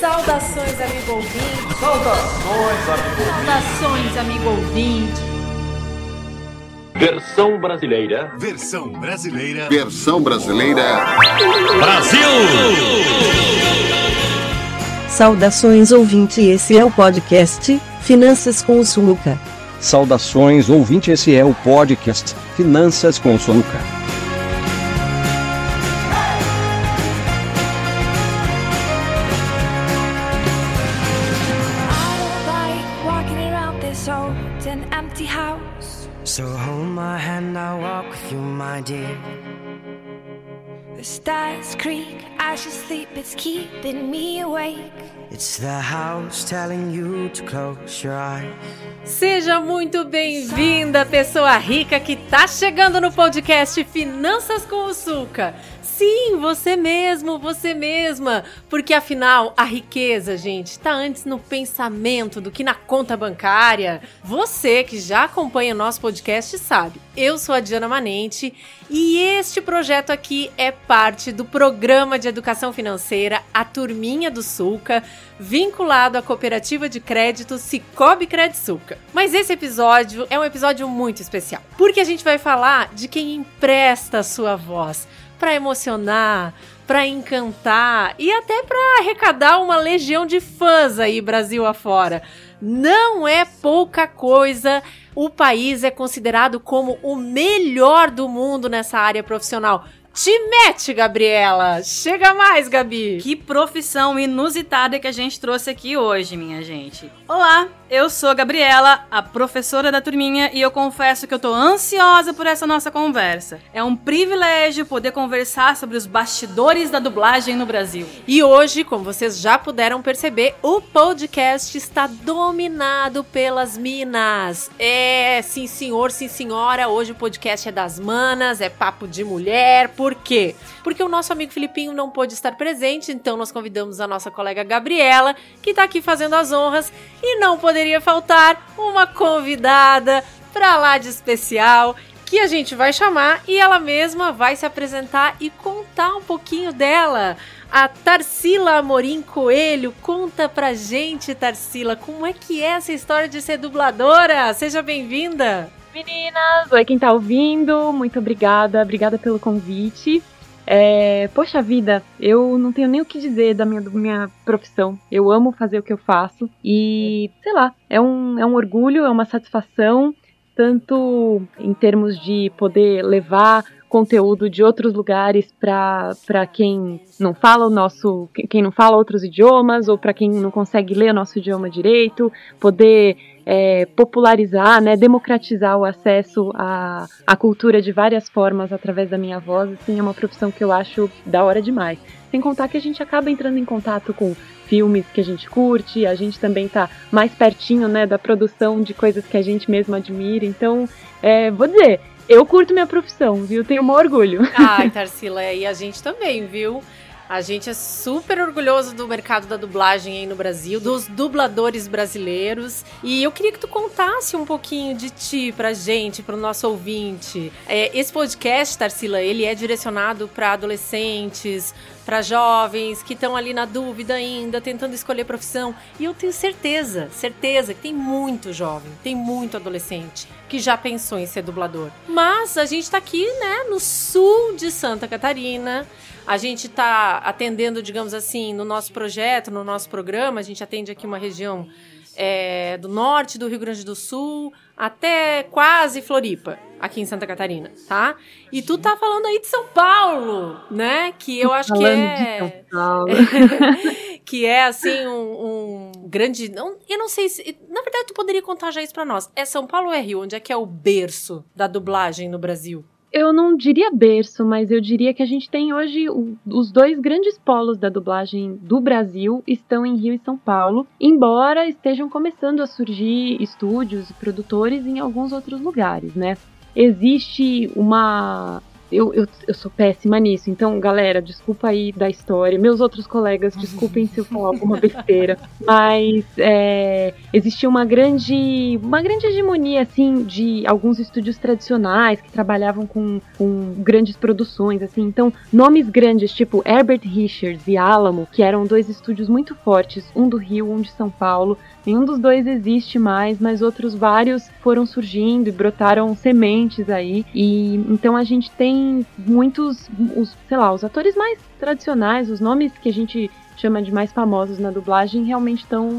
Saudações, amigo ouvinte. Saudações, amigo ouvinte. Saudações, amigo ouvinte. Versão brasileira. Versão brasileira. Versão brasileira. Brasil! Saudações ouvinte, esse é o podcast Finanças com o Suluca. Saudações ouvinte, esse é o podcast Finanças com o Soluca. Sleep, it's keeping me awake. It's the house telling you to close your eyes. Seja muito bem-vinda, pessoa rica que tá chegando no podcast Finanças com o Suca. Sim, você mesmo, você mesma, porque afinal a riqueza, gente, está antes no pensamento do que na conta bancária. Você que já acompanha nosso podcast sabe. Eu sou a Diana Manente e este projeto aqui é parte do programa de educação financeira A Turminha do Sulca, vinculado à cooperativa de crédito Cicobi Credsuca. Mas esse episódio é um episódio muito especial, porque a gente vai falar de quem empresta a sua voz para emocionar, para encantar e até para arrecadar uma legião de fãs aí Brasil afora. Não é pouca coisa. O país é considerado como o melhor do mundo nessa área profissional. Te mete, Gabriela! Chega mais, Gabi! Que profissão inusitada que a gente trouxe aqui hoje, minha gente. Olá, eu sou a Gabriela, a professora da turminha, e eu confesso que eu tô ansiosa por essa nossa conversa. É um privilégio poder conversar sobre os bastidores da dublagem no Brasil. E hoje, como vocês já puderam perceber, o podcast está dominado pelas minas. É, sim senhor, sim senhora, hoje o podcast é das manas, é papo de mulher. Por quê? Porque o nosso amigo Filipinho não pôde estar presente, então nós convidamos a nossa colega Gabriela, que tá aqui fazendo as honras, e não poderia faltar uma convidada pra lá de especial que a gente vai chamar e ela mesma vai se apresentar e contar um pouquinho dela. A Tarsila Amorim Coelho, conta pra gente, Tarsila, como é que é essa história de ser dubladora? Seja bem-vinda! Meninas, oi quem tá ouvindo, muito obrigada, obrigada pelo convite. É, poxa vida, eu não tenho nem o que dizer da minha, da minha profissão. Eu amo fazer o que eu faço e, sei lá, é um, é um orgulho, é uma satisfação, tanto em termos de poder levar conteúdo de outros lugares para quem não fala o nosso, quem não fala outros idiomas ou para quem não consegue ler o nosso idioma direito, poder é, popularizar, né, democratizar o acesso à, à cultura de várias formas através da minha voz, assim, é uma profissão que eu acho da hora demais. Sem contar que a gente acaba entrando em contato com filmes que a gente curte, a gente também tá mais pertinho, né, da produção de coisas que a gente mesmo admira. Então, é, vou dizer, eu curto minha profissão, viu? Tenho um orgulho. Ai, Tarsila, e a gente também, viu? A gente é super orgulhoso do mercado da dublagem aí no Brasil, dos dubladores brasileiros. E eu queria que tu contasse um pouquinho de ti pra gente, pro nosso ouvinte. É, esse podcast, Tarsila, ele é direcionado para adolescentes, para jovens que estão ali na dúvida ainda, tentando escolher profissão. E eu tenho certeza, certeza que tem muito jovem, tem muito adolescente que já pensou em ser dublador. Mas a gente tá aqui, né, no sul de Santa Catarina. A gente está atendendo, digamos assim, no nosso projeto, no nosso programa, a gente atende aqui uma região é, do norte do Rio Grande do Sul até quase Floripa, aqui em Santa Catarina, tá? E tu tá falando aí de São Paulo, né? Que eu acho que é. que é assim um, um grande. Não, eu não sei se. Na verdade, tu poderia contar já isso pra nós. É São Paulo ou é Rio? Onde é que é o berço da dublagem no Brasil? Eu não diria berço, mas eu diria que a gente tem hoje o, os dois grandes polos da dublagem do Brasil estão em Rio e São Paulo, embora estejam começando a surgir estúdios e produtores em alguns outros lugares, né? Existe uma eu, eu, eu sou péssima nisso. Então, galera, desculpa aí da história. Meus outros colegas, desculpem se eu falar alguma besteira. Mas é, existia uma grande, uma grande hegemonia, assim, de alguns estúdios tradicionais que trabalhavam com, com grandes produções, assim. Então, nomes grandes, tipo Herbert Richards e Alamo, que eram dois estúdios muito fortes, um do Rio, um de São Paulo, Nenhum dos dois existe mais, mas outros vários foram surgindo e brotaram sementes aí. E então a gente tem muitos, os, sei lá, os atores mais tradicionais, os nomes que a gente chama de mais famosos na dublagem realmente estão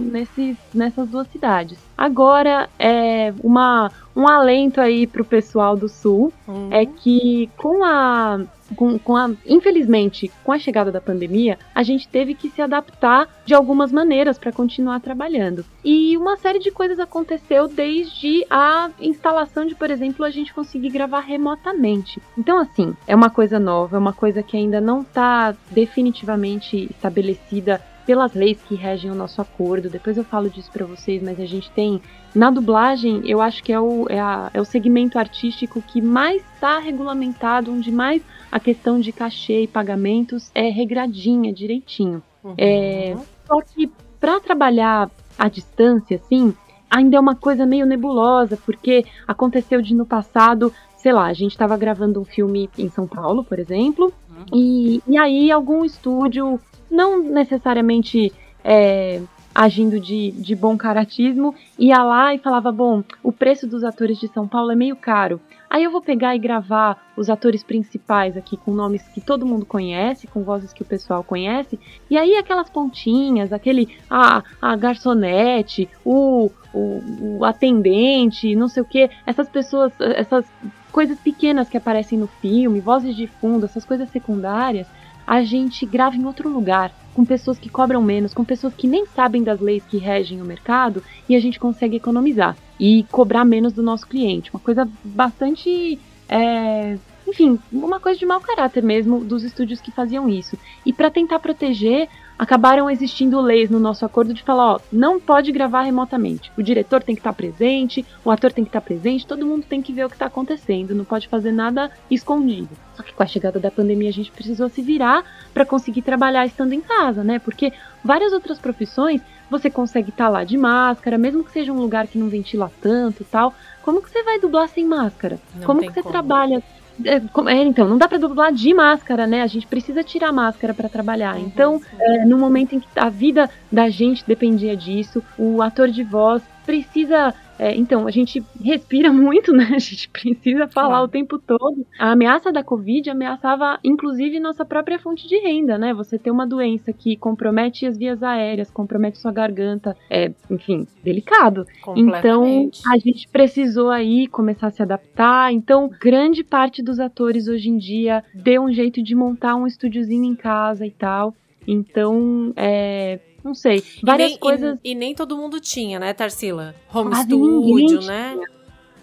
nessas duas cidades. Agora, é uma, um alento aí pro pessoal do Sul Uhum. é que com a, com, com a. Infelizmente, com a chegada da pandemia, a gente teve que se adaptar de algumas maneiras para continuar trabalhando. E uma série de coisas aconteceu desde a instalação de, por exemplo, a gente conseguir gravar remotamente. Então, assim, é uma coisa nova, é uma coisa que ainda não está definitivamente estabelecida pelas leis que regem o nosso acordo. Depois eu falo disso para vocês, mas a gente tem na dublagem, eu acho que é o, é, a- é o segmento artístico que mais está regulamentado, onde mais a questão de cachê e pagamentos é regradinha, direitinho. Uhum. É, só que para trabalhar à distância, assim, ainda é uma coisa meio nebulosa, porque aconteceu de no passado, sei lá, a gente estava gravando um filme em São Paulo, por exemplo, e, e aí algum estúdio, não necessariamente é, agindo de, de bom caratismo, ia lá e falava: bom, o preço dos atores de São Paulo é meio caro. Aí eu vou pegar e gravar os atores principais aqui com nomes que todo mundo conhece, com vozes que o pessoal conhece, e aí aquelas pontinhas, aquele a, a garçonete, o, o, o atendente, não sei o que, essas pessoas, essas coisas pequenas que aparecem no filme, vozes de fundo, essas coisas secundárias, a gente grava em outro lugar, com pessoas que cobram menos, com pessoas que nem sabem das leis que regem o mercado, e a gente consegue economizar e cobrar menos do nosso cliente. Uma coisa bastante. é, enfim, uma coisa de mau caráter mesmo dos estúdios que faziam isso. E para tentar proteger, acabaram existindo leis no nosso acordo de falar, ó, não pode gravar remotamente. O diretor tem que estar presente, o ator tem que estar presente, todo mundo tem que ver o que está acontecendo, não pode fazer nada escondido. Só que com a chegada da pandemia a gente precisou se virar para conseguir trabalhar estando em casa, né? Porque várias outras profissões você consegue estar lá de máscara, mesmo que seja um lugar que não ventila tanto e tal. Como que você vai dublar sem máscara? Não como que você como. trabalha é, como- é, então, não dá pra dublar de máscara, né? A gente precisa tirar a máscara pra trabalhar. Uhum. Então, é, no momento em que a vida da gente dependia disso, o ator de voz precisa. É, então, a gente respira muito, né? A gente precisa falar Claro. o tempo todo. A ameaça da Covid ameaçava, inclusive, nossa própria fonte de renda, né? Você ter uma doença que compromete as vias aéreas, compromete sua garganta, é, enfim, delicado. Então, a gente precisou aí começar a se adaptar. Então, grande parte dos atores hoje em dia deu um jeito de montar um estúdiozinho em casa e tal. Então, é, não sei, E várias nem- e- coisas E, nem todo mundo tinha, né, Tarsila? Home Quase studio, ninguém né?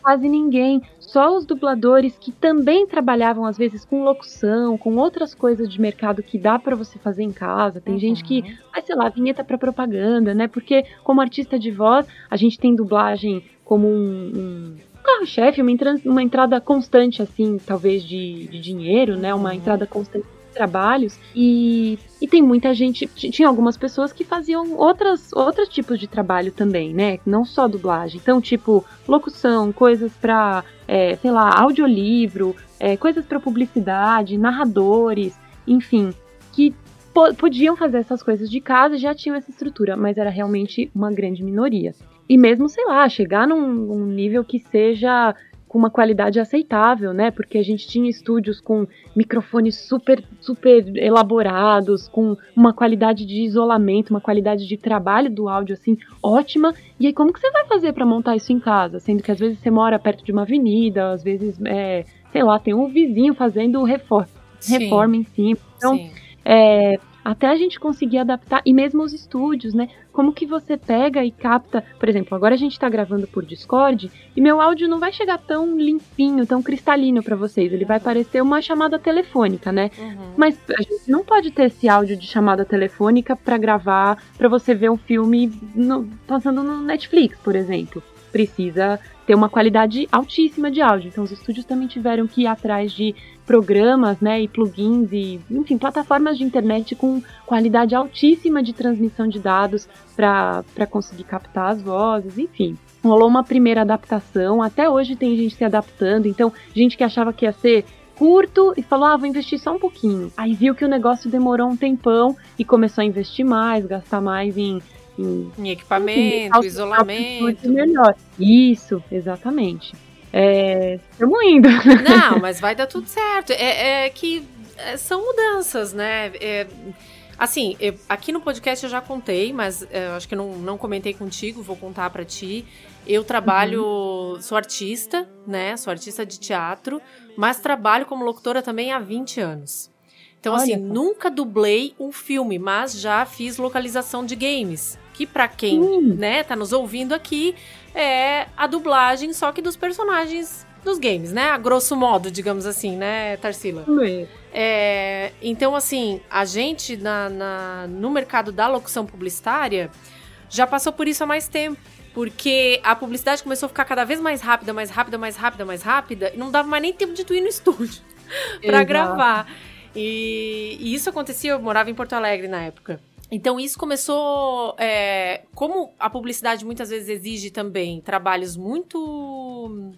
quase ninguém, só os dubladores que também trabalhavam às vezes com locução, com outras coisas de mercado que dá pra você fazer em casa. Tem gente que Uhum. faz, sei lá, vinheta pra propaganda, né? Porque como artista de voz, a gente tem dublagem como um, um carro-chefe, uma, uma entrada constante, assim, talvez de, de dinheiro, né? Uma Uhum. entrada constante trabalhos. E, e tem muita gente, tinha algumas pessoas que faziam outras, outros tipos de trabalho também, né? Não só dublagem. Então, tipo, locução, coisas pra, é, sei lá, audiolivro, é, coisas pra publicidade, narradores, enfim, que po- podiam fazer essas coisas de casa, já tinham essa estrutura, mas era realmente uma grande minoria. E mesmo, sei lá, chegar num, num nível que seja com uma qualidade aceitável, né? Porque a gente tinha estúdios com microfones super, super elaborados, com uma qualidade de isolamento, uma qualidade de trabalho do áudio assim ótima. E aí como que você vai fazer para montar isso em casa, sendo que às vezes você mora perto de uma avenida, às vezes, é, sei lá, tem um vizinho fazendo reforma, Sim, reforma em cima. Então, sim. é, até a gente conseguir adaptar, e mesmo os estúdios, né? Como que você pega e capta, por exemplo, agora a gente tá gravando por Discord e meu áudio não vai chegar tão limpinho, tão cristalino pra vocês, ele vai parecer uma chamada telefônica, né? Uhum. Mas a gente não pode ter esse áudio de chamada telefônica pra gravar, pra você ver um filme no- passando no Netflix, por exemplo. precisa ter uma qualidade altíssima de áudio. Então os estúdios também tiveram que ir atrás de programas, né, e plugins e, enfim, plataformas de internet com qualidade altíssima de transmissão de dados para conseguir captar as vozes, enfim. Rolou uma primeira adaptação, até hoje tem gente se adaptando, então gente que achava que ia ser curto e falou: ah, vou investir só um pouquinho. Aí viu que o negócio demorou um tempão e começou a investir mais, gastar mais em. Em, em equipamento, enfim, isolamento. Melhor. Isso, exatamente. Estamos é, indo. Não, mas vai dar tudo certo. É, é que é, são mudanças, né? É, assim, eu, aqui no podcast eu já contei, mas é, acho que não, não comentei contigo, vou contar para ti. Eu trabalho, uhum. sou artista, né? Sou artista de teatro, mas trabalho como locutora também há 20 anos. Então, Olha, assim, nunca dublei um filme, mas já fiz localização de games. Que para quem, hum. né, tá nos ouvindo aqui, é a dublagem, só que dos personagens dos games, né? A grosso modo, digamos assim, né, Tarsila? É, então, assim, a gente na, na, no mercado da locução publicitária já passou por isso há mais tempo. Porque a publicidade começou a ficar cada vez mais rápida, mais rápida, mais rápida, mais rápida, e não dava mais nem tempo de tu ir no estúdio para gravar. E, e, isso acontecia, eu morava em Porto Alegre na época. Então isso começou. É, como a publicidade muitas vezes exige também trabalhos muito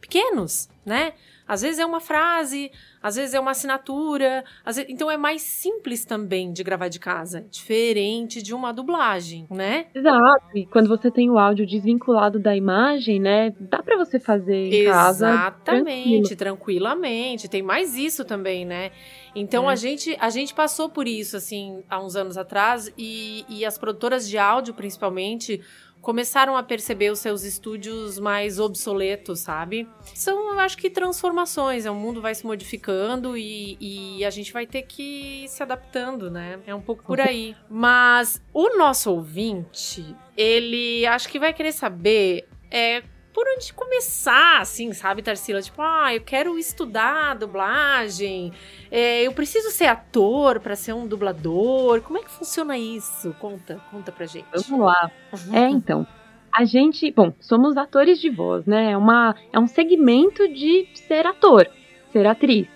pequenos, né? Às vezes é uma frase, às vezes é uma assinatura, vezes... então é mais simples também de gravar de casa, diferente de uma dublagem, né? Exato. E quando você tem o áudio desvinculado da imagem, né, dá para você fazer em Exatamente, casa. Exatamente, tranquilamente. Tem mais isso também, né? Então é. a gente a gente passou por isso assim há uns anos atrás e, e as produtoras de áudio principalmente começaram a perceber os seus estúdios mais obsoletos, sabe? São, eu acho que, transformações. O mundo vai se modificando e, e, a gente vai ter que ir se adaptando, né? É um pouco por aí. Mas o nosso ouvinte, ele acho que vai querer saber é, por onde começar, assim, sabe, Tarsila? Tipo, ah, eu quero estudar dublagem, é, eu preciso ser ator para ser um dublador. Como é que funciona isso? Conta, conta pra gente. Vamos lá. Uhum. É, então. A gente, bom, somos atores de voz, né? É, uma, é um segmento de ser ator, ser atriz.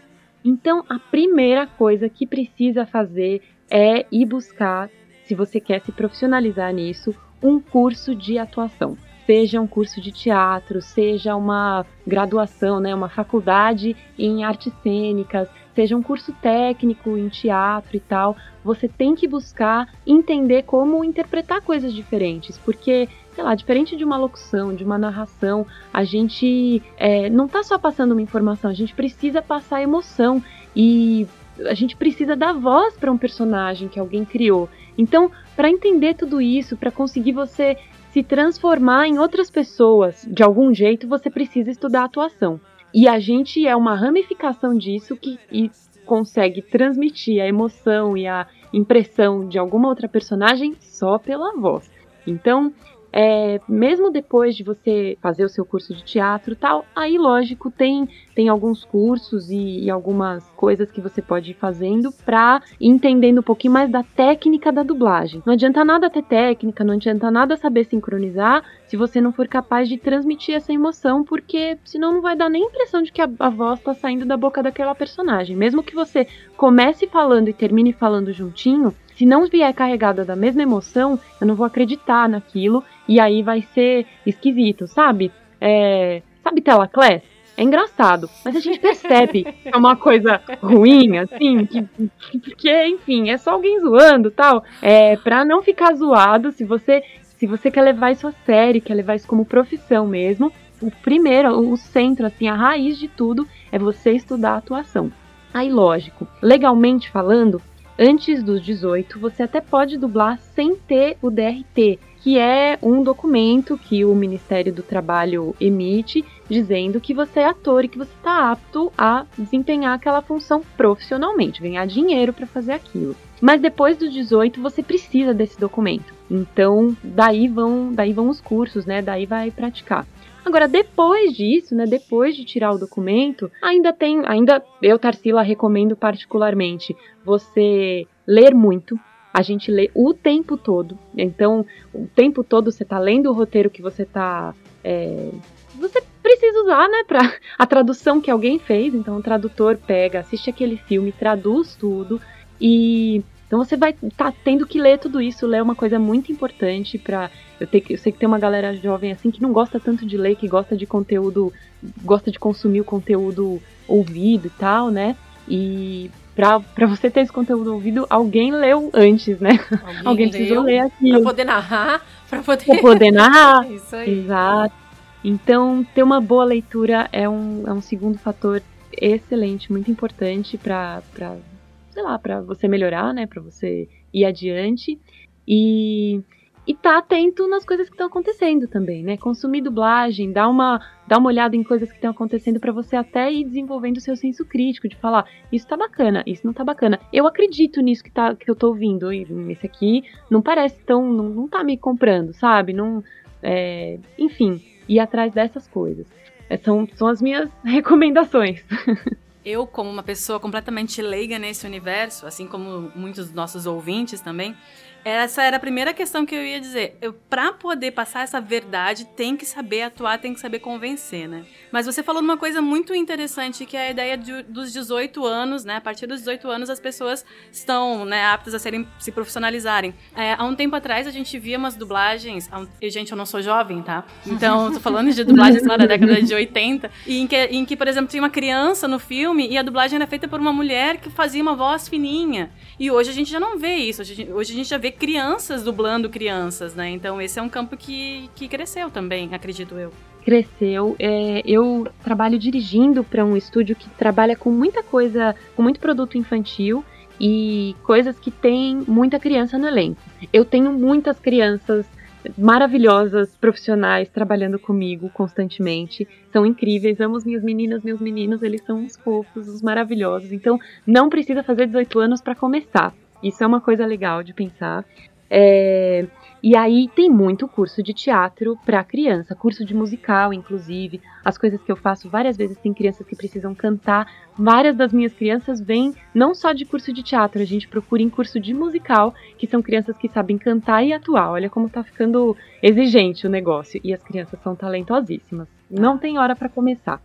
Então, a primeira coisa que precisa fazer é ir buscar, se você quer se profissionalizar nisso, um curso de atuação seja um curso de teatro, seja uma graduação, né, uma faculdade em artes cênicas, seja um curso técnico em teatro e tal, você tem que buscar entender como interpretar coisas diferentes, porque sei lá, diferente de uma locução, de uma narração, a gente é, não está só passando uma informação, a gente precisa passar emoção e a gente precisa dar voz para um personagem que alguém criou. Então, para entender tudo isso, para conseguir você se transformar em outras pessoas de algum jeito, você precisa estudar atuação. E a gente é uma ramificação disso que consegue transmitir a emoção e a impressão de alguma outra personagem só pela voz. Então, é, mesmo depois de você fazer o seu curso de teatro e tal, aí lógico tem, tem alguns cursos e, e algumas coisas que você pode ir fazendo ir entendendo um pouquinho mais da técnica da dublagem. Não adianta nada ter técnica, não adianta nada saber sincronizar se você não for capaz de transmitir essa emoção, porque senão não vai dar nem impressão de que a, a voz está saindo da boca daquela personagem. Mesmo que você comece falando e termine falando juntinho, se não vier carregada da mesma emoção, eu não vou acreditar naquilo e aí vai ser esquisito, sabe? É, sabe Telaclés? É engraçado, mas a gente percebe que é uma coisa ruim, assim, que, porque, enfim, é só alguém zoando tal. É, pra não ficar zoado, se você, se você quer levar isso a sério, quer levar isso como profissão mesmo, o primeiro, o centro, assim, a raiz de tudo é você estudar a atuação. Aí, lógico, legalmente falando, antes dos 18, você até pode dublar sem ter o DRT, que é um documento que o Ministério do Trabalho emite dizendo que você é ator e que você está apto a desempenhar aquela função profissionalmente, ganhar dinheiro para fazer aquilo. Mas depois dos 18 você precisa desse documento. Então, daí vão, daí vão os cursos, né? Daí vai praticar. Agora, depois disso, né, depois de tirar o documento, ainda tem, ainda eu, Tarsila, recomendo particularmente você ler muito, a gente lê o tempo todo. Então, o tempo todo você está lendo o roteiro que você está é, você precisa usar, né, para a tradução que alguém fez. Então o tradutor pega, assiste aquele filme, traduz tudo e então você vai estar tá tendo que ler tudo isso, ler é uma coisa muito importante para eu, ter, eu sei que tem uma galera jovem assim que não gosta tanto de ler, que gosta de conteúdo, gosta de consumir o conteúdo ouvido e tal, né? E para você ter esse conteúdo ouvido, alguém leu antes, né? Alguém, alguém precisou ler aquilo. Pra poder narrar, pra poder... Pra poder narrar. Isso aí. Exato. Então, ter uma boa leitura é um, é um segundo fator excelente, muito importante para sei lá, para você melhorar, né, para você ir adiante e e tá atento nas coisas que estão acontecendo também, né? Consumir dublagem, dar uma, dar uma olhada em coisas que estão acontecendo para você até ir desenvolvendo o seu senso crítico de falar, isso tá bacana, isso não tá bacana. Eu acredito nisso que, tá, que eu tô ouvindo, e esse aqui não parece tão, não, não tá me comprando, sabe? Não, é, enfim, ir atrás dessas coisas. É, são, são as minhas recomendações. Eu, como uma pessoa completamente leiga nesse universo, assim como muitos dos nossos ouvintes também, essa era a primeira questão que eu ia dizer. Eu, pra poder passar essa verdade, tem que saber atuar, tem que saber convencer, né? Mas você falou uma coisa muito interessante, que é a ideia de, dos 18 anos, né? A partir dos 18 anos, as pessoas estão né, aptas a serem, se profissionalizarem. É, há um tempo atrás, a gente via umas dublagens... Um, e, gente, eu não sou jovem, tá? Então, tô falando de dublagens lá da década de 80, e em que, em que, por exemplo, tinha uma criança no filme e a dublagem era feita por uma mulher que fazia uma voz fininha. E hoje a gente já não vê isso. Hoje, a gente já vê crianças dublando crianças, né? Então esse é um campo que, que cresceu também, acredito eu. Cresceu. É, eu trabalho dirigindo para um estúdio que trabalha com muita coisa, com muito produto infantil e coisas que tem muita criança no elenco. Eu tenho muitas crianças maravilhosas profissionais trabalhando comigo constantemente. São incríveis, amo as minhas meninas, meus meninos, eles são uns fofos, uns maravilhosos. Então, não precisa fazer 18 anos para começar. Isso é uma coisa legal de pensar. É, e aí tem muito curso de teatro para criança, curso de musical, inclusive. As coisas que eu faço várias vezes tem crianças que precisam cantar. Várias das minhas crianças vêm não só de curso de teatro, a gente procura em curso de musical, que são crianças que sabem cantar e atuar. Olha como tá ficando exigente o negócio. E as crianças são talentosíssimas. Não tem hora para começar.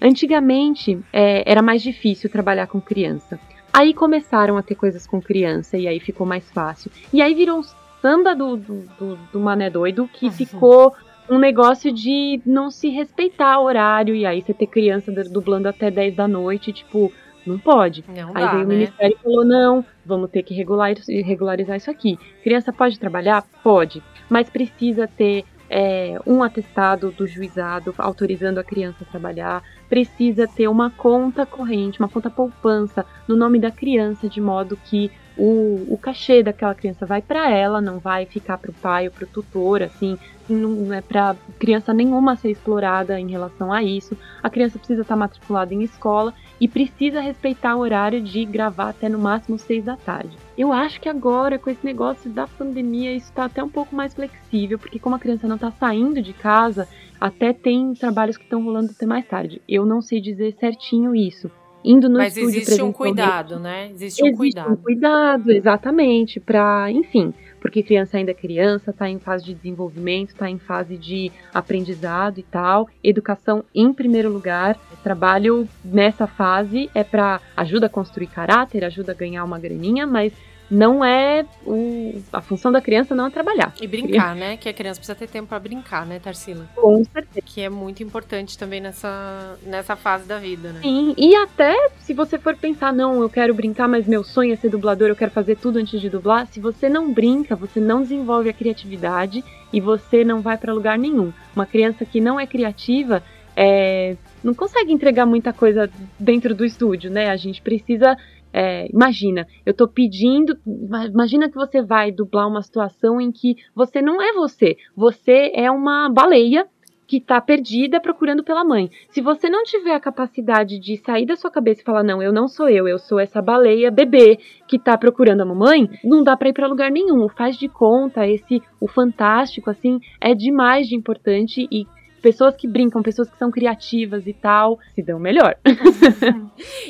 Antigamente é, era mais difícil trabalhar com criança. Aí começaram a ter coisas com criança e aí ficou mais fácil. E aí virou um samba do, do, do, do mané doido que uhum. ficou um negócio de não se respeitar o horário e aí você ter criança dublando até 10 da noite, tipo, não pode. Não aí dá, veio o né? Ministério e falou: não, vamos ter que regular, regularizar isso aqui. Criança pode trabalhar? Pode, mas precisa ter é, um atestado do juizado autorizando a criança a trabalhar, precisa ter uma conta corrente, uma conta poupança no nome da criança, de modo que o, o cachê daquela criança vai para ela, não vai ficar para o pai ou para o tutor, assim, não é para criança nenhuma ser explorada em relação a isso. A criança precisa estar matriculada em escola e precisa respeitar o horário de gravar até no máximo seis da tarde. Eu acho que agora, com esse negócio da pandemia, isso está até um pouco mais flexível, porque como a criança não está saindo de casa, até tem trabalhos que estão rolando até mais tarde. Eu não sei dizer certinho isso indo no Mas estúdio existe um cuidado, né? Existe um Existe cuidado. um cuidado, exatamente, para, enfim, porque criança ainda é criança, está em fase de desenvolvimento, está em fase de aprendizado e tal. Educação em primeiro lugar. Trabalho nessa fase é para ajuda a construir caráter, ajuda a ganhar uma graninha, mas não é o, a função da criança não é trabalhar. E brincar, né? Que a criança precisa ter tempo pra brincar, né, Tarsila? Com certeza. Que é muito importante também nessa, nessa fase da vida, né? Sim, e até se você for pensar, não, eu quero brincar, mas meu sonho é ser dublador, eu quero fazer tudo antes de dublar. Se você não brinca, você não desenvolve a criatividade e você não vai pra lugar nenhum. Uma criança que não é criativa é, não consegue entregar muita coisa dentro do estúdio, né? A gente precisa. É, imagina, eu tô pedindo. ima- Imagina que você vai dublar uma situação em que você não é você. Você é uma baleia que tá perdida procurando pela mãe. Se você não tiver a capacidade de sair da sua cabeça e falar, não, eu não sou eu, eu sou essa baleia bebê que tá procurando a mamãe, não dá pra ir pra lugar nenhum. O faz de conta, esse, o fantástico, assim, é demais de importante e pessoas que brincam, pessoas que são criativas e tal, se dão melhor.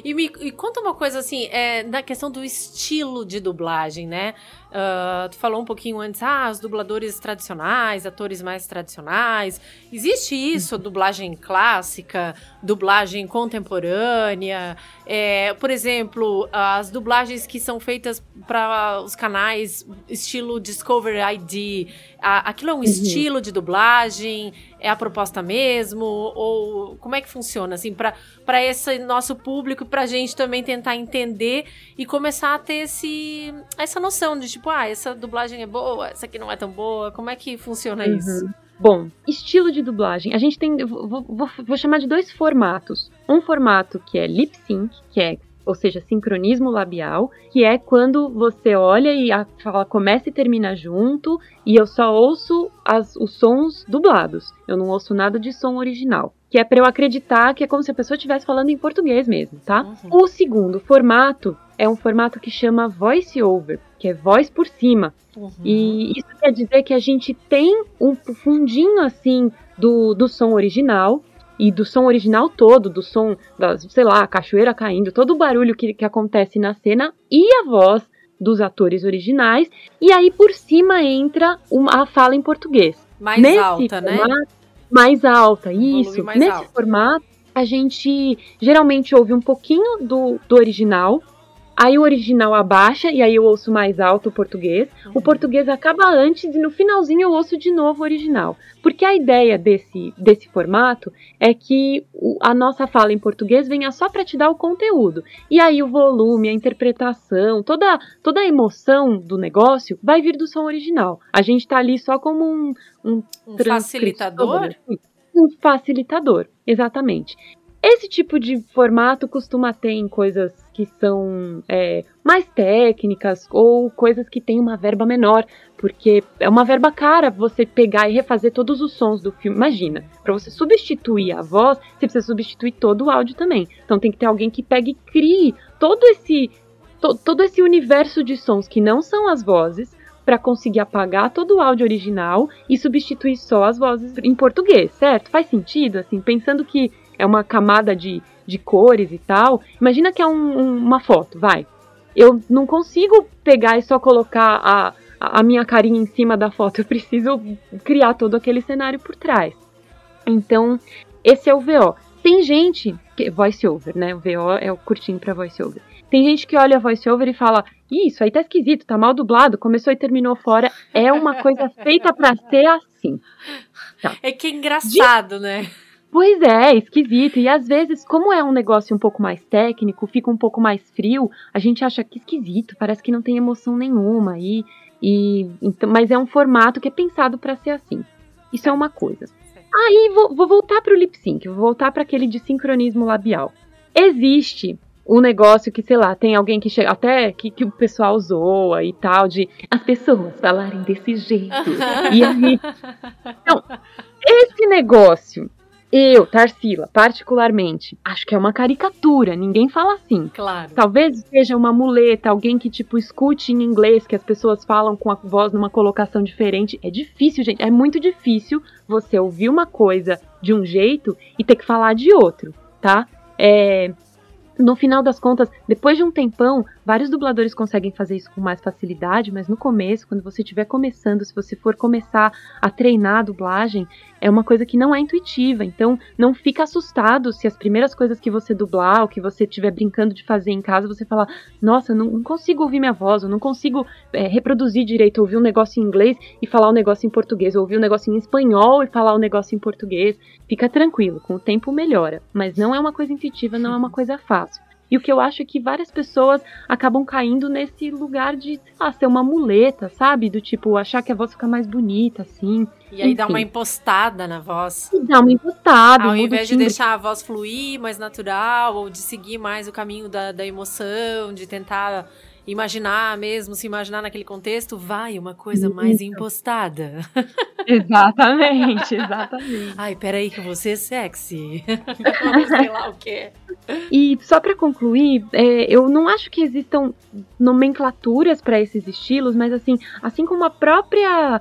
E me e conta uma coisa assim, é, na questão do estilo de dublagem, né? Ah, tu falou um pouquinho antes, ah, os dubladores tradicionais, atores mais tradicionais. Existe isso, dublagem clássica, dublagem contemporânea? É, por exemplo, as dublagens que são feitas para os canais estilo Discovery ID, a- aquilo é um estilo de dublagem? É a proposta mesmo? Ou como é que funciona, assim, para esse nosso público e pra gente também tentar entender e começar a ter esse, essa noção de tipo, ah, essa dublagem é boa, essa aqui não é tão boa. Como é que funciona isso? Bom, estilo de dublagem. A gente tem. Vou, vou- vou chamar de dois formatos. Um formato que é lip sync, que é, ou seja, sincronismo labial, que é quando você olha e a fala começa e termina junto, e eu só ouço as- os sons dublados. Eu não ouço nada de som original. Que é pra eu acreditar que é como se a pessoa estivesse falando em português mesmo, tá? Uhum. O segundo formato é um formato que chama voice over, que é voz por cima. Uhum. E isso quer dizer que a gente tem um fundinho assim do, do som original e do som original todo, do som da, sei lá, a cachoeira caindo, todo o barulho que, que acontece na cena e a voz dos atores originais. E aí por cima entra uma, a fala em português. mais Nesse alta, né? formato- Mais alta, isso. mais Nesse alto. formato, a gente geralmente ouve um pouquinho do, do original. Aí o original abaixa e aí eu ouço mais alto o português. O Uhum. português acaba antes e no finalzinho eu ouço de novo o original. Porque a ideia desse, desse formato é que o- a nossa fala em português venha só para te dar o conteúdo. E aí o volume, a interpretação, toda, toda a emoção do negócio vai vir do som original. A gente tá ali só como um, um Um facilitador? Um facilitador, exatamente. Esse tipo de formato costuma ter em coisas que são é, mais técnicas ou coisas que têm uma verba menor, porque é uma verba cara você pegar e refazer todos os sons do filme. Imagina, para você substituir a voz, você precisa substituir todo o áudio também. Então tem que ter alguém que pegue e crie todo esse to- todo esse universo de sons que não são as vozes para conseguir apagar todo o áudio original e substituir só as vozes em português, certo? Faz sentido, assim, pensando que é uma camada de, de cores e tal. Imagina que é um- um- uma foto, vai. Eu não consigo pegar e só colocar a, a minha carinha em cima da foto. Eu preciso criar todo aquele cenário por trás. Então, esse é o VO. Tem gente que voice over, né? O VO é o curtinho para voice over. Tem gente que olha voice over e fala: "Ih, isso aí tá esquisito, tá mal dublado, começou e terminou fora". É uma coisa feita para ser assim. É que é engraçado, né? Pois é, esquisito. E às vezes, como é um negócio um pouco mais técnico, fica um pouco mais frio, a gente acha que esquisito, parece que não tem emoção nenhuma. E, e então, mas é um formato que é pensado para ser assim. Isso é uma coisa. Aí vou, vou voltar para o lip sync, vou voltar para aquele de sincronismo labial. Existe um negócio que, sei lá, tem alguém que chega, até que, que o pessoal zoa e tal, de as pessoas falarem desse jeito. e aí. Então, esse negócio, eu, Tarsila, particularmente, acho que é uma caricatura, ninguém fala assim. Claro. Talvez seja uma muleta, alguém que, tipo, escute em inglês, que as pessoas falam com a voz numa colocação diferente. É difícil, gente. É muito difícil você ouvir uma coisa de um jeito e ter que falar de outro, tá? É. No final das contas, depois de um tempão, vários dubladores conseguem fazer isso com mais facilidade, mas no começo, quando você estiver começando, se você for começar a treinar a dublagem, é uma coisa que não é intuitiva. Então, não fica assustado se as primeiras coisas que você dublar, ou que você estiver brincando de fazer em casa, você falar: Nossa, não, não consigo ouvir minha voz, eu não consigo é, reproduzir direito, ouvir um negócio em inglês e falar o negócio em português, ou ouvir um negócio em espanhol e falar o negócio em português. Fica tranquilo, com o tempo melhora. Mas não é uma coisa intuitiva, não é uma coisa fácil. E o que eu acho é que várias pessoas acabam caindo nesse lugar de, sei lá, ser uma muleta, sabe? Do tipo, achar que a voz fica mais bonita, assim. E aí dá Enfim. uma impostada na voz. E dá uma encostada. Ao invés de deixar a voz fluir mais natural, ou de seguir mais o caminho da, da emoção, de tentar imaginar mesmo, se imaginar naquele contexto, vai uma coisa mais impostada. Exatamente, exatamente. Ai, peraí que você é sexy. Sei lá o quê. E só para concluir, é, eu não acho que existam nomenclaturas para esses estilos, mas assim, assim como a própria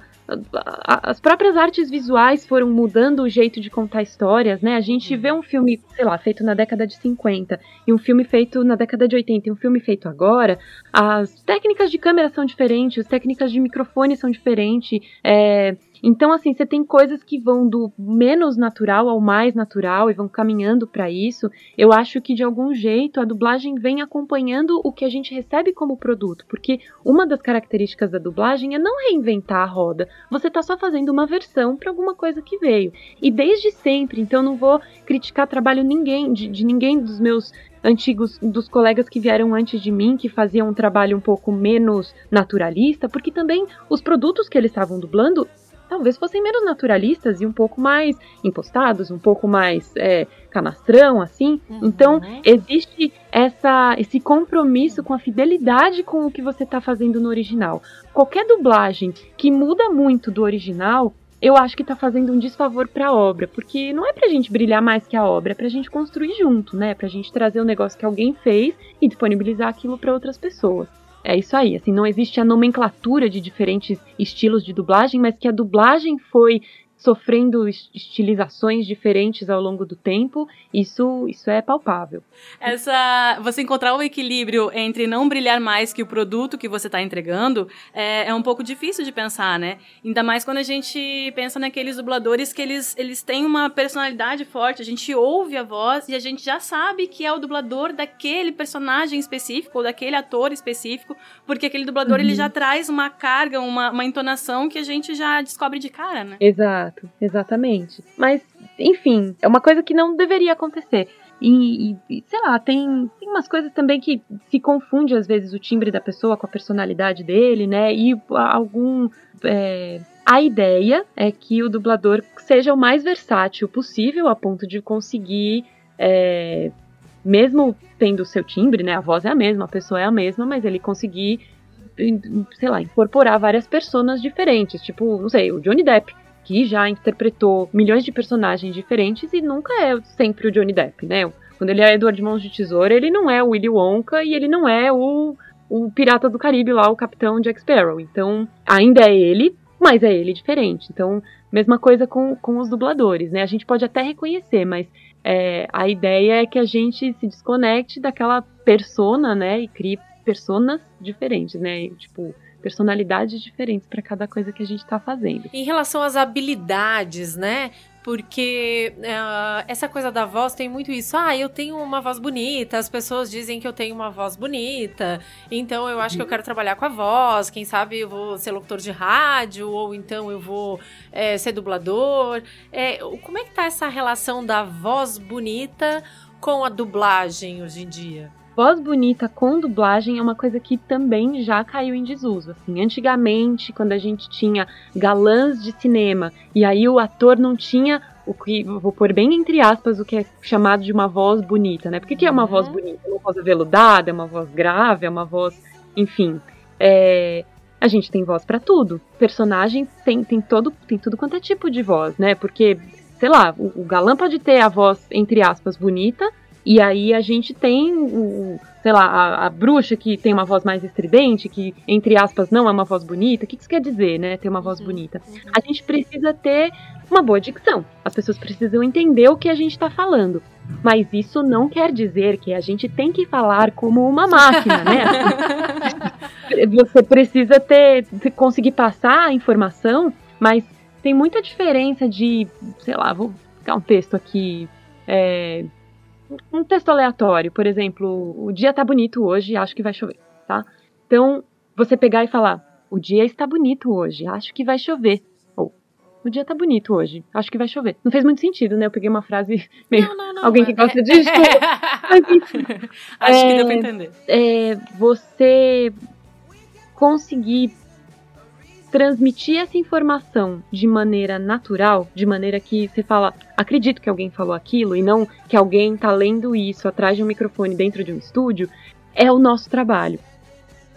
as próprias artes visuais foram mudando o jeito de contar histórias, né? A gente vê um filme, sei lá, feito na década de 50 e um filme feito na década de 80 e um filme feito agora, as técnicas de câmera são diferentes, as técnicas de microfone são diferentes, é, então, assim, você tem coisas que vão do menos natural ao mais natural e vão caminhando para isso. Eu acho que de algum jeito a dublagem vem acompanhando o que a gente recebe como produto, porque uma das características da dublagem é não reinventar a roda. Você tá só fazendo uma versão para alguma coisa que veio. E desde sempre, então não vou criticar trabalho ninguém de, de ninguém dos meus antigos dos colegas que vieram antes de mim, que faziam um trabalho um pouco menos naturalista, porque também os produtos que eles estavam dublando talvez fossem menos naturalistas e um pouco mais impostados, um pouco mais é, canastrão, assim. Uhum. Então, existe essa, esse compromisso com a fidelidade com o que você está fazendo no original. Qualquer dublagem que muda muito do original, eu acho que está fazendo um desfavor para a obra, porque não é para a gente brilhar mais que a obra, é para a gente construir junto, né? Para a gente trazer o negócio que alguém fez e disponibilizar aquilo para outras pessoas. É isso aí, assim, não existe a nomenclatura de diferentes estilos de dublagem, mas que a dublagem foi sofrendo estilizações diferentes ao longo do tempo, isso, isso é palpável. Essa, você encontrar o equilíbrio entre não brilhar mais que o produto que você está entregando é, é, um pouco difícil de pensar, né? Ainda mais quando a gente pensa naqueles dubladores que eles, eles têm uma personalidade forte, a gente ouve a voz e a gente já sabe que é o dublador daquele personagem específico ou daquele ator específico, porque aquele dublador uhum. ele já traz uma carga, uma, uma entonação que a gente já descobre de cara, né? Exato. Exato, exatamente. Mas, enfim, é uma coisa que não deveria acontecer. E, e, sei lá, tem, tem umas coisas também que se confunde às vezes o timbre da pessoa com a personalidade dele, né? E algum. É, a ideia é que o dublador seja o mais versátil possível a ponto de conseguir. É, mesmo tendo o seu timbre, né? A voz é a mesma, a pessoa é a mesma, mas ele conseguir, sei lá, incorporar várias personas diferentes. Tipo, não sei, o Johnny Depp que já interpretou milhões de personagens diferentes e nunca é sempre o Johnny Depp, né? Quando ele é Edward Mãos de Tesoura, ele não é o Willy Wonka e ele não é o, o Pirata do Caribe lá, o Capitão Jack Sparrow. Então, ainda é ele, mas é ele diferente. Então, mesma coisa com, com os dubladores, né? A gente pode até reconhecer, mas é, a ideia é que a gente se desconecte daquela persona, né? E crie personas diferentes, né? Tipo, personalidades diferentes para cada coisa que a gente está fazendo. Em relação às habilidades, né? Porque uh, essa coisa da voz tem muito isso. Ah, eu tenho uma voz bonita, as pessoas dizem que eu tenho uma voz bonita, então eu acho que eu quero trabalhar com a voz. Quem sabe eu vou ser locutor de rádio, ou então eu vou é, ser dublador. É, como é que tá essa relação da voz bonita com a dublagem hoje em dia? Voz bonita com dublagem é uma coisa que também já caiu em desuso. Assim, antigamente, quando a gente tinha galãs de cinema e aí o ator não tinha o que vou pôr bem entre aspas o que é chamado de uma voz bonita, né? Porque que é uma uhum. voz bonita? É uma voz aveludada, é uma voz grave, é uma voz, enfim. É, a gente tem voz para tudo. Personagem tem, tem todo tem tudo quanto é tipo de voz, né? Porque sei lá, o, o galã pode ter a voz entre aspas bonita e aí a gente tem o, sei lá, a, a, bruxa que tem uma voz mais estridente, que, entre aspas, não é uma voz bonita. O que isso quer dizer, né? Ter uma voz uhum, bonita. A gente precisa ter uma boa dicção. As pessoas precisam entender o que a gente está falando. Mas isso não quer dizer que a gente tem que falar como uma máquina, né? Você precisa ter, conseguir passar a informação, mas tem muita diferença de, sei lá, vou ficar um texto aqui. É, um texto aleatório, por exemplo, o dia tá bonito hoje, acho que vai chover, tá? Então, você pegar e falar, o dia está bonito hoje, acho que vai chover. Ou, o dia tá bonito hoje, acho que vai chover. Não fez muito sentido, né? Eu peguei uma frase meio. Não, não, não, alguém que gosta é, de Mas, enfim, acho é, que deu pra entender. É, você conseguir transmitir essa informação de maneira natural, de maneira que você fala, acredito que alguém falou aquilo e não que alguém está lendo isso atrás de um microfone dentro de um estúdio, é o nosso trabalho.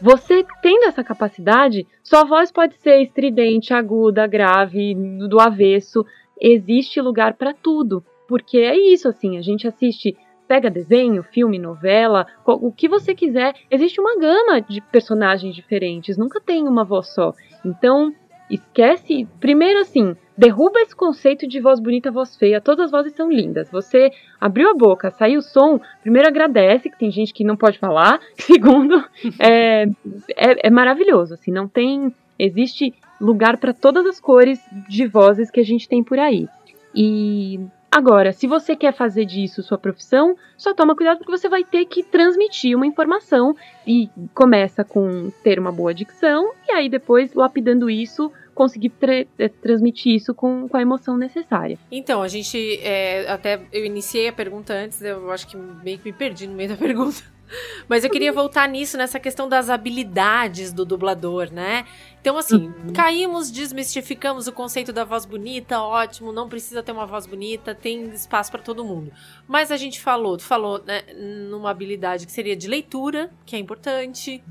Você tendo essa capacidade, sua voz pode ser estridente, aguda, grave, do avesso. Existe lugar para tudo, porque é isso assim. A gente assiste pega desenho, filme, novela, o que você quiser, existe uma gama de personagens diferentes, nunca tem uma voz só. Então, esquece. Primeiro, assim, derruba esse conceito de voz bonita, voz feia. Todas as vozes são lindas. Você abriu a boca, saiu o som, primeiro agradece, que tem gente que não pode falar. Segundo, é, é, é maravilhoso. Assim, não tem. Existe lugar para todas as cores de vozes que a gente tem por aí. E agora, se você quer fazer disso sua profissão, só toma cuidado porque você vai ter que transmitir uma informação e começa com ter uma boa dicção e aí depois lapidando isso conseguir tra- eh, transmitir isso com, com a emoção necessária. Então, a gente é, até eu iniciei a pergunta antes, eu acho que meio que me perdi no meio da pergunta. Mas eu queria voltar nisso, nessa questão das habilidades do dublador, né? Então, assim, caímos, desmistificamos o conceito da voz bonita, ótimo, não precisa ter uma voz bonita, tem espaço para todo mundo. Mas a gente falou, tu falou né, numa habilidade que seria de leitura, que é importante.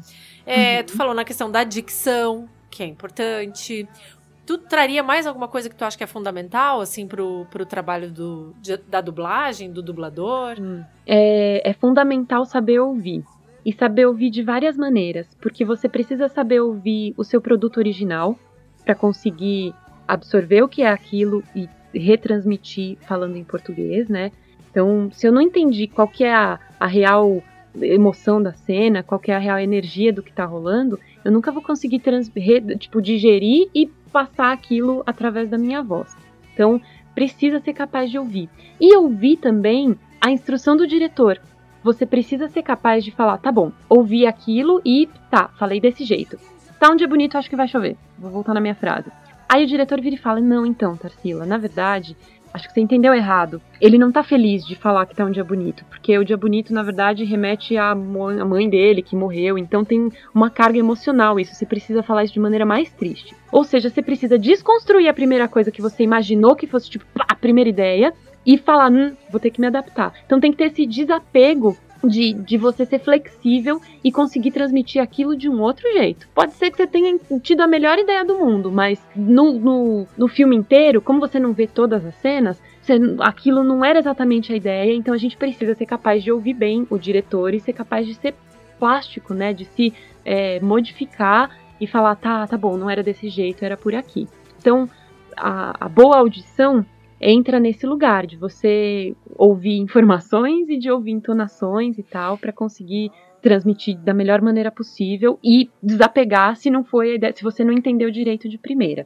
É, Tu falou na questão da dicção, que é importante. Tu traria mais alguma coisa que tu acha que é fundamental, assim, pro, pro trabalho do, de- da dublagem, do dublador? É, é fundamental saber ouvir. E saber ouvir de várias maneiras, porque você precisa saber ouvir o seu produto original para conseguir absorver o que é aquilo e retransmitir falando em português, né? Então, se eu não entendi qual que é a, a real emoção da cena, qual é a real energia do que tá rolando, eu nunca vou conseguir trans, tipo, digerir e passar aquilo através da minha voz. Então, precisa ser capaz de ouvir. E ouvir também a instrução do diretor. Você precisa ser capaz de falar, tá bom, ouvi aquilo e tá, falei desse jeito. Tá um dia bonito, acho que vai chover. Vou voltar na minha frase. Aí o diretor vira e fala: Não, então, Tarsila, na verdade, acho que você entendeu errado. Ele não tá feliz de falar que tá um dia bonito, porque o dia bonito, na verdade, remete à mãe dele que morreu, então tem uma carga emocional isso. Você precisa falar isso de maneira mais triste. Ou seja, você precisa desconstruir a primeira coisa que você imaginou que fosse, tipo, pá, a primeira ideia, e falar, hum, vou ter que me adaptar. Então tem que ter esse desapego de, de você ser flexível e conseguir transmitir aquilo de um outro jeito. Pode ser que você tenha tido a melhor ideia do mundo, mas no, no, no filme inteiro, como você não vê todas as cenas, você- aquilo não era exatamente a ideia, então a gente precisa ser capaz de ouvir bem o diretor e ser capaz de ser plástico, né? De se é, modificar e falar, tá, tá bom, não era desse jeito, era por aqui. Então, a, a boa audição entra nesse lugar de você ouvir informações e de ouvir entonações e tal para conseguir transmitir da melhor maneira possível e desapegar se não foi ideia, se você não entendeu direito de primeira.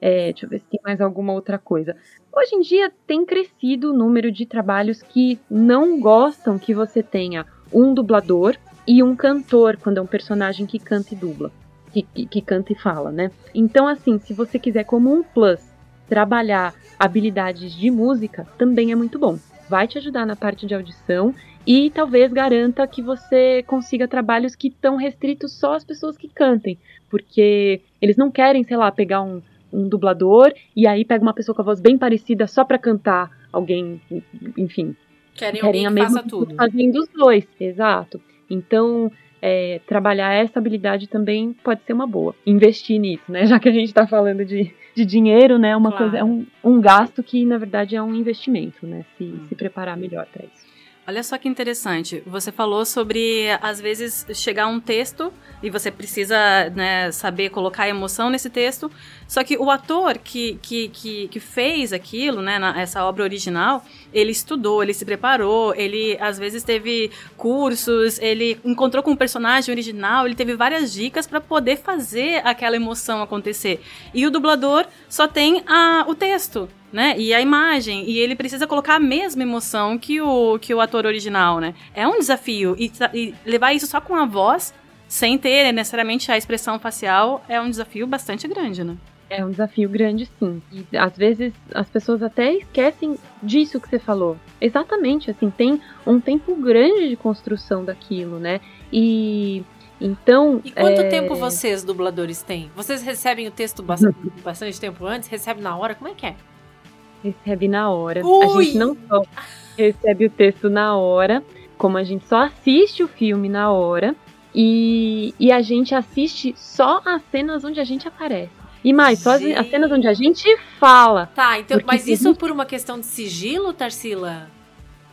É, deixa eu ver se tem mais alguma outra coisa. Hoje em dia tem crescido o número de trabalhos que não gostam que você tenha um dublador e um cantor quando é um personagem que canta e dubla, que, que, que canta e fala, né? Então, assim, se você quiser como um plus trabalhar habilidades de música, também é muito bom. Vai te ajudar na parte de audição e talvez garanta que você consiga trabalhos que estão restritos só às pessoas que cantem, porque eles não querem, sei lá, pegar um, um dublador e aí pega uma pessoa com a voz bem parecida só pra cantar alguém, enfim, Querem, querem a mesma faça tudo. fazendo os dois, exato. Então, é, trabalhar essa habilidade também pode ser uma boa. Investir nisso, né? Já que a gente tá falando de, de dinheiro, né? Uma Claro. coisa, é um, um gasto que, na verdade, é um investimento, né? Se, se preparar melhor para isso. Olha só que interessante. Você falou sobre, às vezes, chegar um texto e você precisa né, saber colocar emoção nesse texto. Só que o ator que, que, que, que fez aquilo, né, na- essa obra original, ele estudou, ele se preparou, ele às vezes teve cursos, ele encontrou com o personagem original, ele teve várias dicas para poder fazer aquela emoção acontecer. E o dublador só tem a, o texto né? E a imagem, e ele precisa colocar a mesma emoção que o, que o ator original, né? É um desafio. E, tra- e levar isso só com a voz, sem ter necessariamente a expressão facial, é um desafio bastante grande, né? É um desafio grande, sim. E às vezes as pessoas até esquecem disso que você falou. Exatamente, assim, tem um tempo grande de construção daquilo, né? E então. E quanto é, tempo vocês, dubladores, têm? Vocês recebem o texto bastante, bastante tempo antes? Recebem na hora? Como é que é? Recebe na hora. A Ui! gente não só recebe o texto na hora, como a gente só assiste o filme na hora e, e a gente assiste só as cenas onde a gente aparece. E mais, só as, as cenas onde a gente fala. Tá, então, mas a isso gente- por uma questão de sigilo, Tarsila?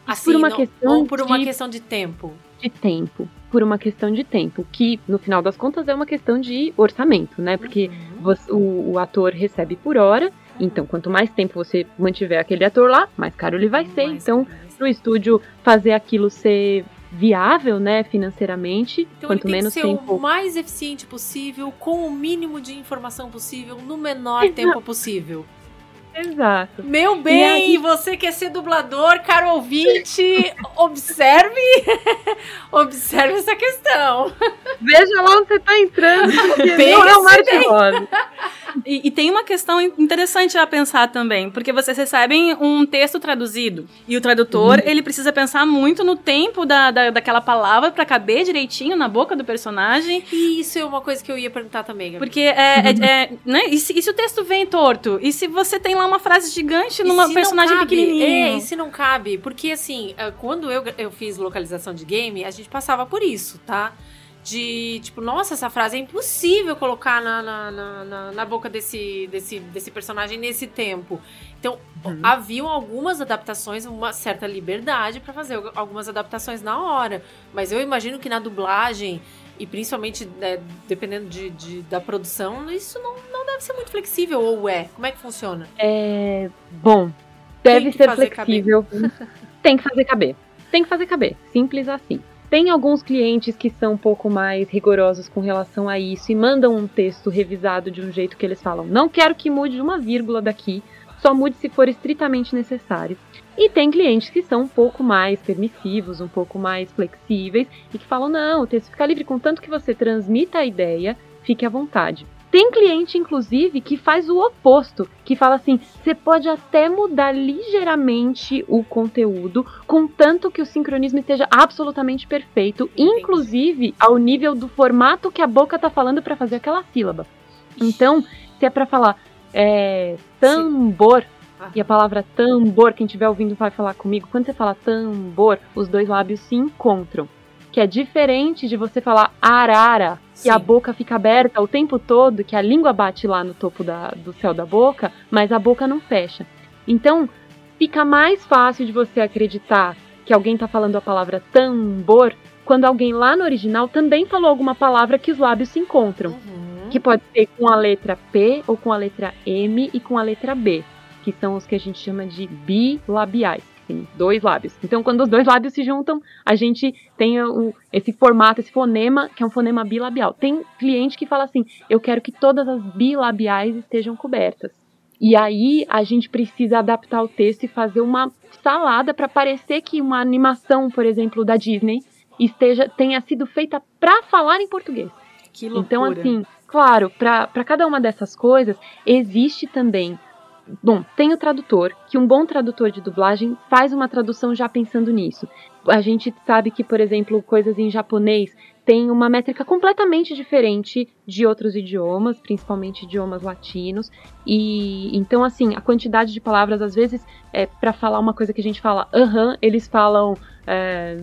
Assim, por uma não- questão ou por uma de- questão de tempo. de tempo. Por uma questão de tempo, que no final das contas é uma questão de orçamento, né? Porque Uhum. você- o, o ator recebe por hora, então quanto mais tempo você mantiver aquele ator lá, mais caro ele vai ser. Mais Então, ser. pro estúdio fazer aquilo ser viável, né, financeiramente, Então quanto ele tem menos que ser tempo. o mais eficiente possível, com o mínimo de informação possível, no menor tempo possível. Exato. Meu E bem, aí- você quer ser dublador, caro ouvinte, observe, observe essa questão. Veja lá onde você tá entrando, porque não é o mar de rosa. E, e tem uma questão interessante a pensar também, porque vocês recebem um texto traduzido e o tradutor ele precisa pensar muito no tempo da, da, daquela palavra pra caber direitinho na boca do personagem, E isso é uma coisa que eu ia perguntar também, Gabi. porque é, é- é, né? E se, e se o texto vem torto? E se você tem lá uma frase gigante numa personagem cabe? pequenininho? É, e se não cabe? Porque, assim, eh, quando eu, eu fiz localização de game, a gente passava por isso, tá? De, tipo, nossa, essa frase é impossível colocar na, na, na, na- boca desse, desse, desse personagem nesse tempo. Então, haviam algumas adaptações, uma certa liberdade pra fazer algu- algumas adaptações na hora. Mas eu imagino que na dublagem, e principalmente né, dependendo de, de- da produção, isso não, não deve ser muito flexível, ou é? Como é que funciona? É, bom, deve ser flexível. Tem que fazer caber. Tem que fazer caber. Simples assim. Tem alguns clientes que são um pouco mais rigorosos com relação a isso e mandam um texto revisado de um jeito que eles falam: não quero que mude uma vírgula daqui, só mude se for estritamente necessário. E tem clientes que são um pouco mais permissivos, um pouco mais flexíveis e que falam: não, o texto fica livre, contanto que você transmita a ideia, fique à vontade. Tem cliente, inclusive, que faz o oposto, que fala assim: você pode até mudar ligeiramente o conteúdo, contanto que o sincronismo esteja absolutamente perfeito, inclusive ao nível do formato que a boca tá falando para fazer aquela sílaba. Então, se é para falar é, tambor, Ah. E a palavra tambor, quem estiver ouvindo vai falar comigo, quando você fala tambor, os dois lábios se encontram. Que é diferente de você falar arara, que a Sim. boca fica aberta o tempo todo, que a língua bate lá no topo da- do céu da boca, mas a boca não fecha. Então, fica mais fácil de você acreditar que alguém tá falando a palavra tambor quando alguém lá no original também falou alguma palavra que os lábios se encontram. Uhum. Que pode ser com a letra P ou com a letra M e com a letra B, que são os que a gente chama de bilabiais, tem dois lábios. Então, quando os dois lábios se juntam, a gente tem o- esse formato, esse fonema, que é um fonema bilabial. Tem cliente que fala assim: eu quero que todas as bilabiais estejam cobertas. E aí a gente precisa adaptar o texto e fazer uma salada para parecer que uma animação, por exemplo, da Disney esteja tenha sido feita para falar em português. Que loucura. Então, assim, claro, para cada uma dessas coisas, existe também. Bom, tem o tradutor, que um bom tradutor de dublagem faz uma tradução já pensando nisso. A gente sabe que, por exemplo, coisas em japonês tem uma métrica completamente diferente de outros idiomas, principalmente idiomas latinos. E então, assim, a quantidade de palavras, às vezes, é para falar uma coisa que a gente fala, aham, eles falam. É,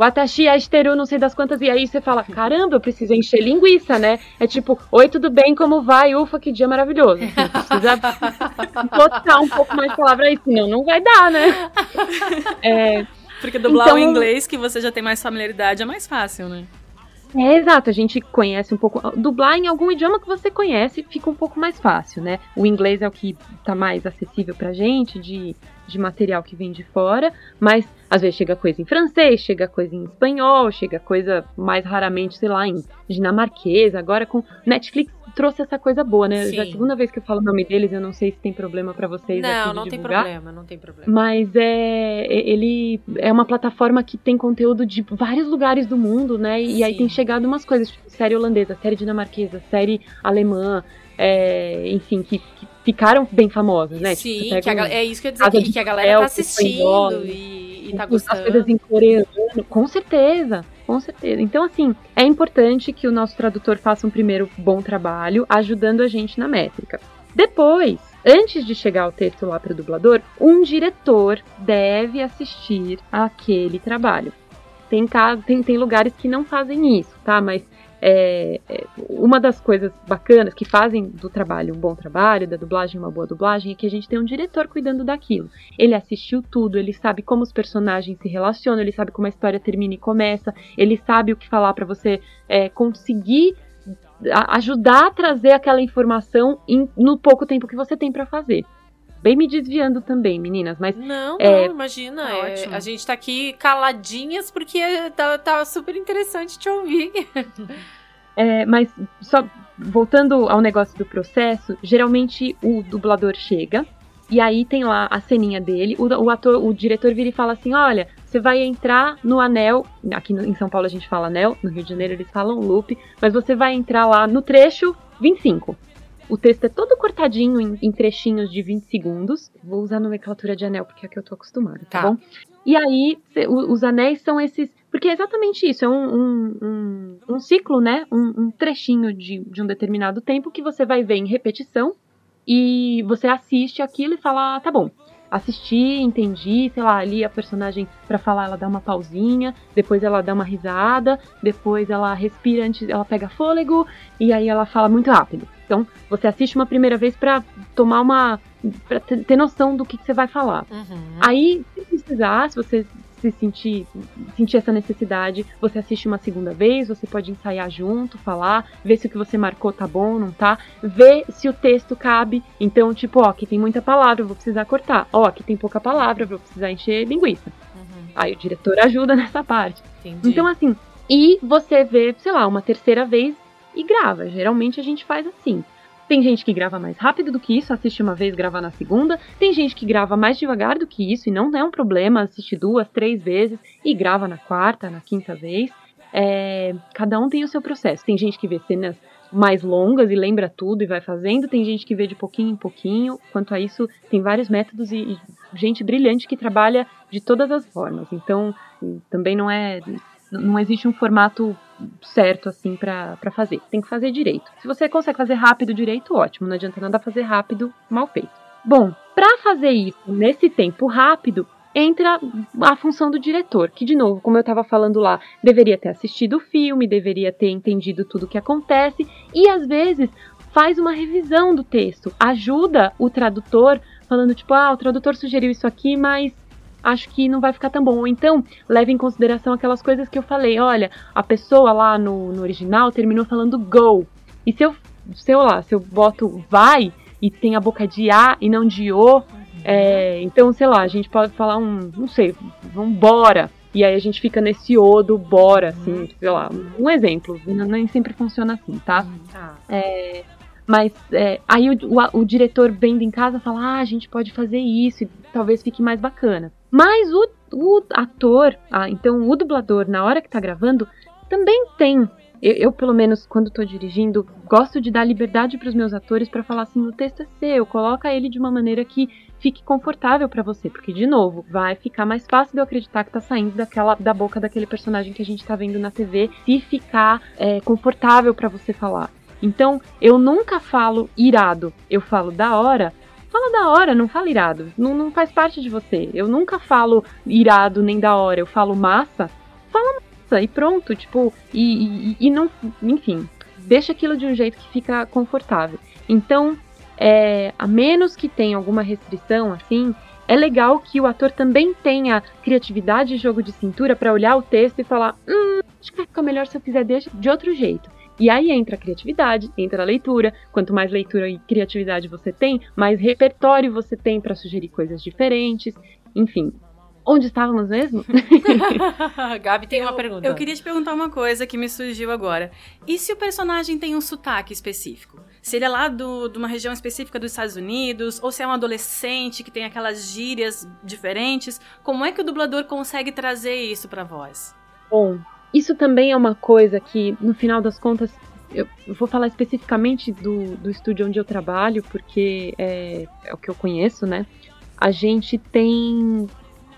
Watashi asteru, não sei das quantas, e aí você fala, caramba, eu preciso encher linguiça, né? É tipo, oi, tudo bem, como vai? Ufa, que dia maravilhoso. Assim, precisa botar um pouco mais de palavra aí, senão não vai dar, né? É, Porque dublar Então- o inglês, que você já tem mais familiaridade, é mais fácil, né? É, exato, a gente conhece um pouco. Dublar em algum idioma que você conhece fica um pouco mais fácil, né? O inglês é o que tá mais acessível pra gente, de, de material que vem de fora, mas às vezes chega coisa em francês, chega coisa em espanhol, chega coisa mais raramente, sei lá, em dinamarquês. Agora com Netflix trouxe essa coisa boa, né? Já é a Sim. segunda vez que eu falo o nome deles, eu não sei se tem problema pra vocês aqui Não, não tem divulgar. problema, não tem problema. Mas é ele é uma plataforma que tem conteúdo de vários lugares do mundo, né? E aí Sim. tem chegado umas coisas, tipo série holandesa, série dinamarquesa, série alemã, é, enfim, que, que ficaram bem famosas, né? Sim, Tipo, que a é isso que eu ia dizer, que, que a galera Papel, tá assistindo e, e tá as gostando. coisas em coreano, com certeza, com certeza. Então, assim, é importante que o nosso tradutor faça um primeiro bom trabalho, ajudando a gente na métrica. Depois, antes de chegar o texto lá para o dublador, um diretor deve assistir aquele trabalho. Tem, caso, tem, tem lugares que não fazem isso, tá? Mas é, é, uma das coisas bacanas que fazem do trabalho um bom trabalho, da dublagem uma boa dublagem, é que a gente tem um diretor cuidando daquilo. Ele assistiu tudo, ele sabe como os personagens se relacionam, ele sabe como a história termina e começa, ele sabe o que falar para você é, conseguir ajudar a trazer aquela informação em, no pouco tempo que você tem para fazer. Bem me desviando também, meninas, mas. Não, é, não, imagina. tá é, a gente tá aqui caladinhas porque tá, tá super interessante te ouvir. É, mas só voltando ao negócio do processo, geralmente o dublador chega e aí tem lá a ceninha dele, o, o ator, o diretor vira e fala assim, olha, você vai entrar no anel, aqui no- em São Paulo a gente fala anel, no Rio de Janeiro eles falam loop, mas você vai entrar lá no trecho 25. O texto é todo cortadinho em, em trechinhos de 20 segundos. Vou usar a nomenclatura de anel porque é a que eu tô acostumada, tá, Tá. bom? E aí, cê- o- os anéis são esses. Porque é exatamente isso, é um, um, um, um ciclo, né? Um, trechinho de, de um determinado tempo que você vai ver em repetição e você assiste aquilo e fala, ah, tá bom. Assisti, entendi, sei lá, ali a personagem pra falar ela dá uma pausinha, depois ela dá uma risada, depois ela respira antes, ela pega fôlego e aí ela fala muito rápido. Então, você assiste uma primeira vez pra tomar uma pra ter noção do que, que você vai falar. Uhum. Aí, se precisar, se você se sentir, sentir essa necessidade, você assiste uma segunda vez, você pode ensaiar junto, falar, ver se o que você marcou tá bom, não tá, ver se o texto cabe. Então, tipo, ó, aqui tem muita palavra, vou precisar cortar. Ó, aqui tem pouca palavra, vou precisar encher linguiça. Uhum. Aí o diretor ajuda nessa parte. Entendi. Então, assim, e você vê, sei lá, uma terceira vez e grava. Geralmente a gente faz assim. Tem gente que grava mais rápido do que isso, assiste uma vez, grava na segunda. Tem gente que grava mais devagar do que isso e não é um problema, assiste duas, três vezes e grava na quarta, na quinta vez. É, cada um tem o seu processo. Tem gente que vê cenas mais longas e lembra tudo e vai fazendo. Tem gente que vê de pouquinho em pouquinho. Quanto a isso, tem vários métodos e, e gente brilhante que trabalha de todas as formas. Então, também não é não existe um formato certo assim pra fazer. Tem que fazer direito. Se você consegue fazer rápido direito, ótimo. Não adianta nada fazer rápido mal feito. Bom, pra fazer isso nesse tempo rápido, entra a função do diretor, que de novo, como eu estava falando lá, deveria ter assistido o filme, deveria ter entendido tudo o que acontece e às vezes faz uma revisão do texto, ajuda o tradutor falando tipo, ah, o tradutor sugeriu isso aqui, mas acho que não vai ficar tão bom. Ou então, leve em consideração aquelas coisas que eu falei. Olha, a pessoa lá no, no original terminou falando go. E se eu, se eu lá, se eu boto vai e tem a boca de a e não de o, é, então, sei lá, a gente pode falar um, não sei, vambora. E aí a gente fica nesse o do bora, assim, sei lá, um exemplo. Nem sempre funciona assim, tá? Tá. É, mas é, aí o, o- o diretor vendo em casa fala: ah, a gente pode fazer isso e talvez fique mais bacana. Mas o, o ator, ah, então o dublador, na hora que tá gravando, também tem. Eu, eu, pelo menos, quando tô dirigindo, gosto de dar liberdade pros meus atores pra falar assim: o texto é seu, coloca ele de uma maneira que fique confortável pra você, porque de novo, vai ficar mais fácil de eu acreditar que tá saindo daquela da boca daquele personagem que a gente tá vendo na TV, se ficar é, confortável pra você falar. Então, eu nunca falo irado, eu falo da hora. Fala da hora, não fala irado. Não, não faz parte de você. Eu nunca falo irado nem da hora. Eu falo massa. Fala massa e pronto. Tipo, e, e, e não. Enfim, deixa aquilo de um jeito que fica confortável. Então, é, a menos que tenha alguma restrição, assim, é legal que o ator também tenha criatividade e jogo de cintura para olhar o texto e falar: hum, acho que vai ficar melhor se eu fizer de, de outro jeito. E aí entra a criatividade, entra a leitura. Quanto mais leitura e criatividade você tem, mais repertório você tem para sugerir coisas diferentes. Enfim, onde estávamos mesmo? Gabi tem uma Eu- pergunta. Eu queria te perguntar uma coisa que me surgiu agora. E se o personagem tem um sotaque específico? Se ele é lá do- de uma região específica dos Estados Unidos, ou se é um adolescente que tem aquelas gírias diferentes, como é que o dublador consegue trazer isso pra voz? Bom, isso também é uma coisa que, no final das contas, eu vou falar especificamente do, do estúdio onde eu trabalho, porque é, é o que eu conheço, né? A gente tem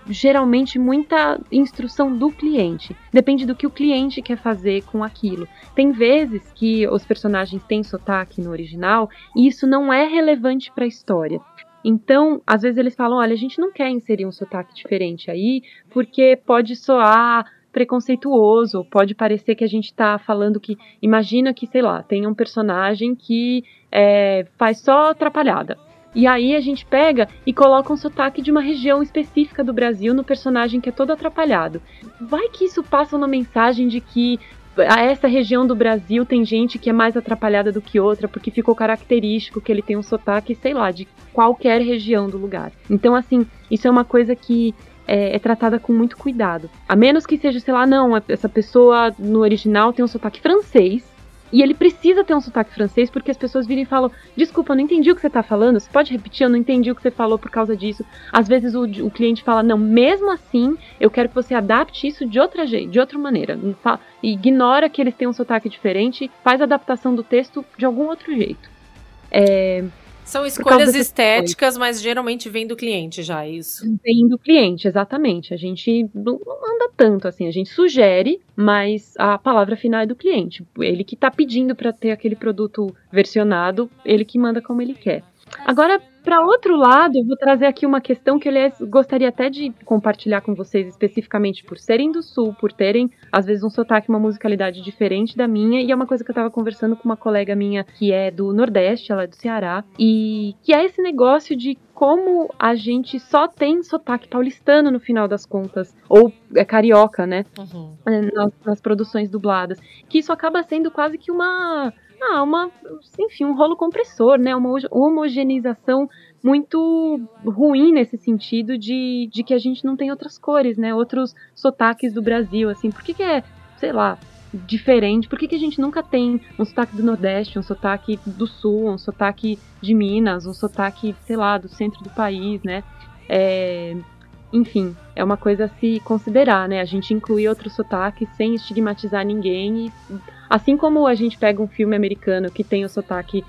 geralmente muita instrução do cliente. Depende do que o cliente quer fazer com aquilo. Tem vezes que os personagens têm sotaque no original e isso não é relevante para a história. Então, às vezes eles falam: olha, a gente não quer inserir um sotaque diferente aí, porque pode soar preconceituoso, pode parecer que a gente está falando que. Imagina que, sei lá, tem um personagem que é, faz só atrapalhada. E aí a gente pega e coloca um sotaque de uma região específica do Brasil no personagem que é todo atrapalhado. Vai que isso passa uma mensagem de que a essa região do Brasil tem gente que é mais atrapalhada do que outra, porque ficou característico que ele tem um sotaque, sei lá, de qualquer região do lugar. Então, assim, isso é uma coisa que é, é, tratada com muito cuidado. A menos que seja, sei lá, não, essa pessoa no original tem um sotaque francês. E ele precisa ter um sotaque francês porque as pessoas virem e falam: Desculpa, eu não entendi o que você está falando. Você pode repetir? Eu não entendi o que você falou por causa disso. Às vezes o, o cliente fala: Não, mesmo assim, eu quero que você adapte isso de outra, de outra maneira. Ignora que eles têm um sotaque diferente, faz a adaptação do texto de algum outro jeito. É, são escolhas estéticas, mas geralmente vem do cliente já, é isso? Vem do cliente, exatamente. A gente não anda tanto assim, a gente sugere, mas a palavra final é do cliente. Ele que está pedindo para ter aquele produto versionado, ele que manda como ele quer. Agora, para outro lado, eu vou trazer aqui uma questão que, aliás, gostaria até de compartilhar com vocês, especificamente por serem do Sul, por terem, às vezes, um sotaque, uma musicalidade diferente da minha, e é uma coisa que eu estava conversando com uma colega minha que é do Nordeste, ela é do Ceará, e que é esse negócio de como a gente só tem sotaque paulistano no final das contas, ou é carioca, né? Uhum. Nas, nas produções dubladas. Que isso acaba sendo quase que uma ah, uma, enfim, um rolo compressor, né? Uma homogeneização muito ruim nesse sentido de, de que a gente não tem outras cores, né? Outros sotaques do Brasil, assim. Por que, que é, sei lá, diferente? Por que, que a gente nunca tem um sotaque do Nordeste, um sotaque do Sul, um sotaque de Minas, um sotaque, sei lá, do centro do país, né? É, enfim, é uma coisa a se considerar, né? A gente incluir outros sotaques sem estigmatizar ninguém e Assim como a gente pega um filme americano que tem o sotaque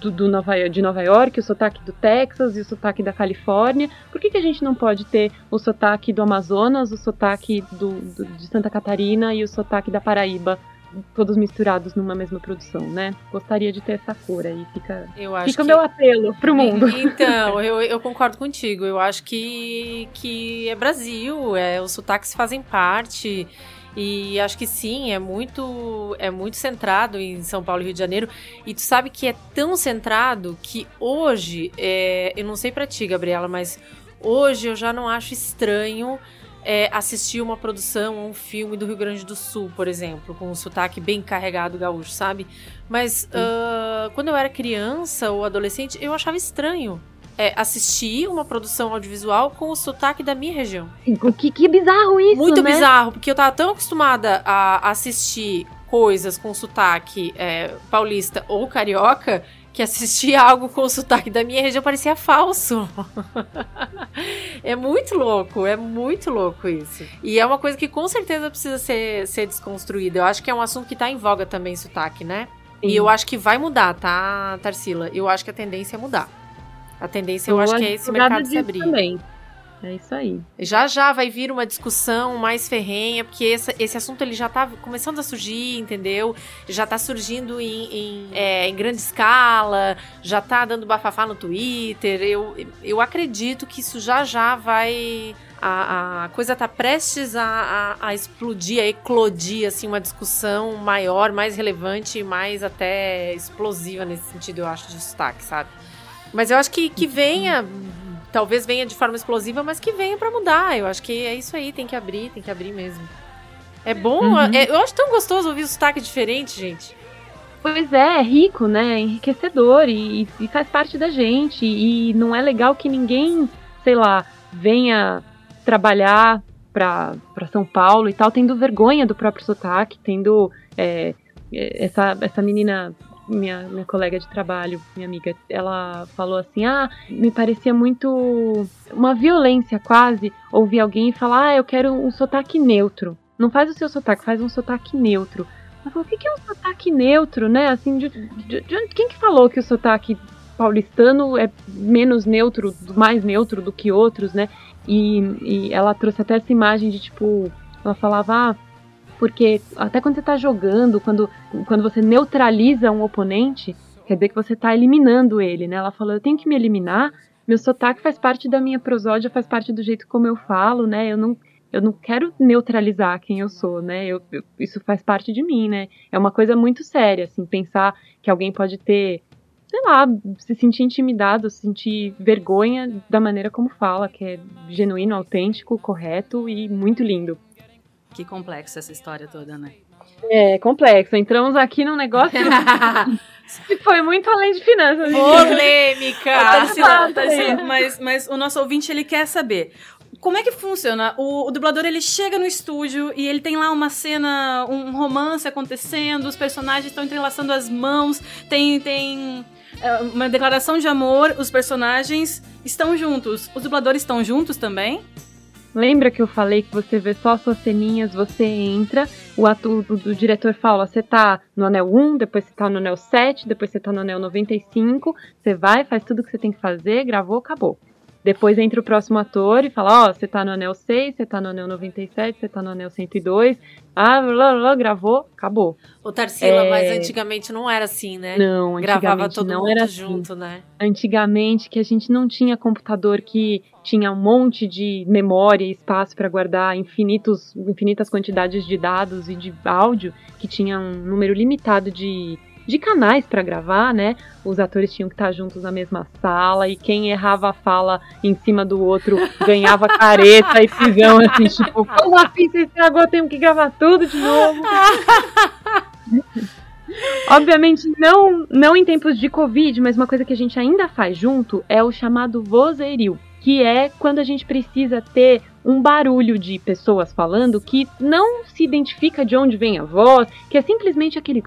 do, do Nova, de Nova York, o sotaque do Texas e o sotaque da Califórnia, por que, que a gente não pode ter o sotaque do Amazonas, o sotaque do, do, de Santa Catarina e o sotaque da Paraíba todos misturados numa mesma produção, né? Gostaria de ter essa cor aí, fica, fica o meu apelo pro mundo. Então, eu, eu concordo contigo, eu acho que, que é Brasil, é, os sotaques fazem parte, e acho que sim, é muito é muito centrado em São Paulo e Rio de Janeiro. E tu sabe que é tão centrado que hoje, é, eu não sei pra ti, Gabriela, mas hoje eu já não acho estranho é, assistir uma produção, um filme do Rio Grande do Sul, por exemplo, com um sotaque bem carregado gaúcho, sabe? Mas uh, quando eu era criança ou adolescente, eu achava estranho é, assistir uma produção audiovisual com o sotaque da minha região. Que, que bizarro isso, Muito né? bizarro, porque eu tava tão acostumada a assistir coisas com sotaque é, paulista ou carioca que assistir algo com o sotaque da minha região parecia falso. é muito louco, é muito louco isso. E é uma coisa que com certeza precisa ser, ser desconstruída. Eu acho que é um assunto que tá em voga também, sotaque, né? Sim. E eu acho que vai mudar, tá, Tarsila? Eu acho que a tendência é mudar. A tendência, eu, eu acho que é esse mercado se abrir. Também. É isso aí. Já já vai vir uma discussão mais ferrenha, porque esse, esse assunto ele já tá começando a surgir, entendeu? Já tá surgindo em, em, é, em grande escala, já tá dando bafafá no Twitter. Eu, eu acredito que isso já já vai. A, a coisa tá prestes a, a, a, explodir, a eclodir, assim, uma discussão maior, mais relevante, mais até explosiva nesse sentido, eu acho, de destaque, sabe? Mas eu acho que, que venha, talvez venha de forma explosiva, mas que venha para mudar. Eu acho que é isso aí, tem que abrir, tem que abrir mesmo. É bom, uhum. é, eu acho tão gostoso ouvir o sotaque diferente, gente. Pois é, é rico, né? É enriquecedor e, e, faz parte da gente. E não é legal que ninguém, sei lá, venha trabalhar para São Paulo e tal, tendo vergonha do próprio sotaque, tendo é, essa, essa menina minha, minha colega de trabalho, minha amiga, ela falou assim: ah, me parecia muito uma violência quase ouvir alguém falar: ah, eu quero um sotaque neutro. Não faz o seu sotaque, faz um sotaque neutro. Ela falou: o que é um sotaque neutro, né? Assim, de, de, de, quem que falou que o sotaque paulistano é menos neutro, mais neutro do que outros, né? E, e ela trouxe até essa imagem de tipo, ela falava, ah, porque até quando você está jogando, quando, quando você neutraliza um oponente, quer dizer que você está eliminando ele, né? Ela falou, eu tenho que me eliminar, meu sotaque faz parte da minha prosódia, faz parte do jeito como eu falo, né? Eu não, eu não quero neutralizar quem eu sou, né? Eu, eu, isso faz parte de mim, né? É uma coisa muito séria, assim, pensar que alguém pode ter, sei lá, se sentir intimidado, se sentir vergonha da maneira como fala, que é genuíno, autêntico, correto e muito lindo. Que complexa essa história toda, né? É complexo. Entramos aqui num negócio que foi muito além de finanças. Polêmica! Tarsila, Tarsila, mas, mas o nosso ouvinte, ele quer saber. Como é que funciona? O, o dublador, ele chega no estúdio e ele tem lá uma cena, um romance acontecendo, os personagens estão entrelaçando as mãos, tem, tem é, uma declaração de amor, os personagens estão juntos. Os dubladores estão juntos também? Lembra que eu falei que você vê só suas ceninhas, você entra, o ator do, do diretor fala, você tá no anel 1, depois você tá no anel 7, depois você tá no anel 95, você vai, faz tudo que você tem que fazer, gravou, acabou. Depois entra o próximo ator e fala, ó, oh, você tá no anel 6, você tá no anel 97, você tá no anel 102. Ah, blá, blá, gravou, acabou. O Tarsila, é... mas antigamente não era assim, né? Não, antigamente Gravava todo não mundo era assim. junto, né? Antigamente que a gente não tinha computador que tinha um monte de memória e espaço para guardar infinitos, infinitas quantidades de dados e de áudio, que tinha um número limitado de de canais para gravar, né? Os atores tinham que estar juntos na mesma sala e quem errava a fala em cima do outro ganhava careta e prisão, assim, tipo, como assim você estragou, temos que gravar tudo de novo. Obviamente, não, não em tempos de Covid, mas uma coisa que a gente ainda faz junto é o chamado vozerio, que é quando a gente precisa ter um barulho de pessoas falando que não se identifica de onde vem a voz, que é simplesmente aquele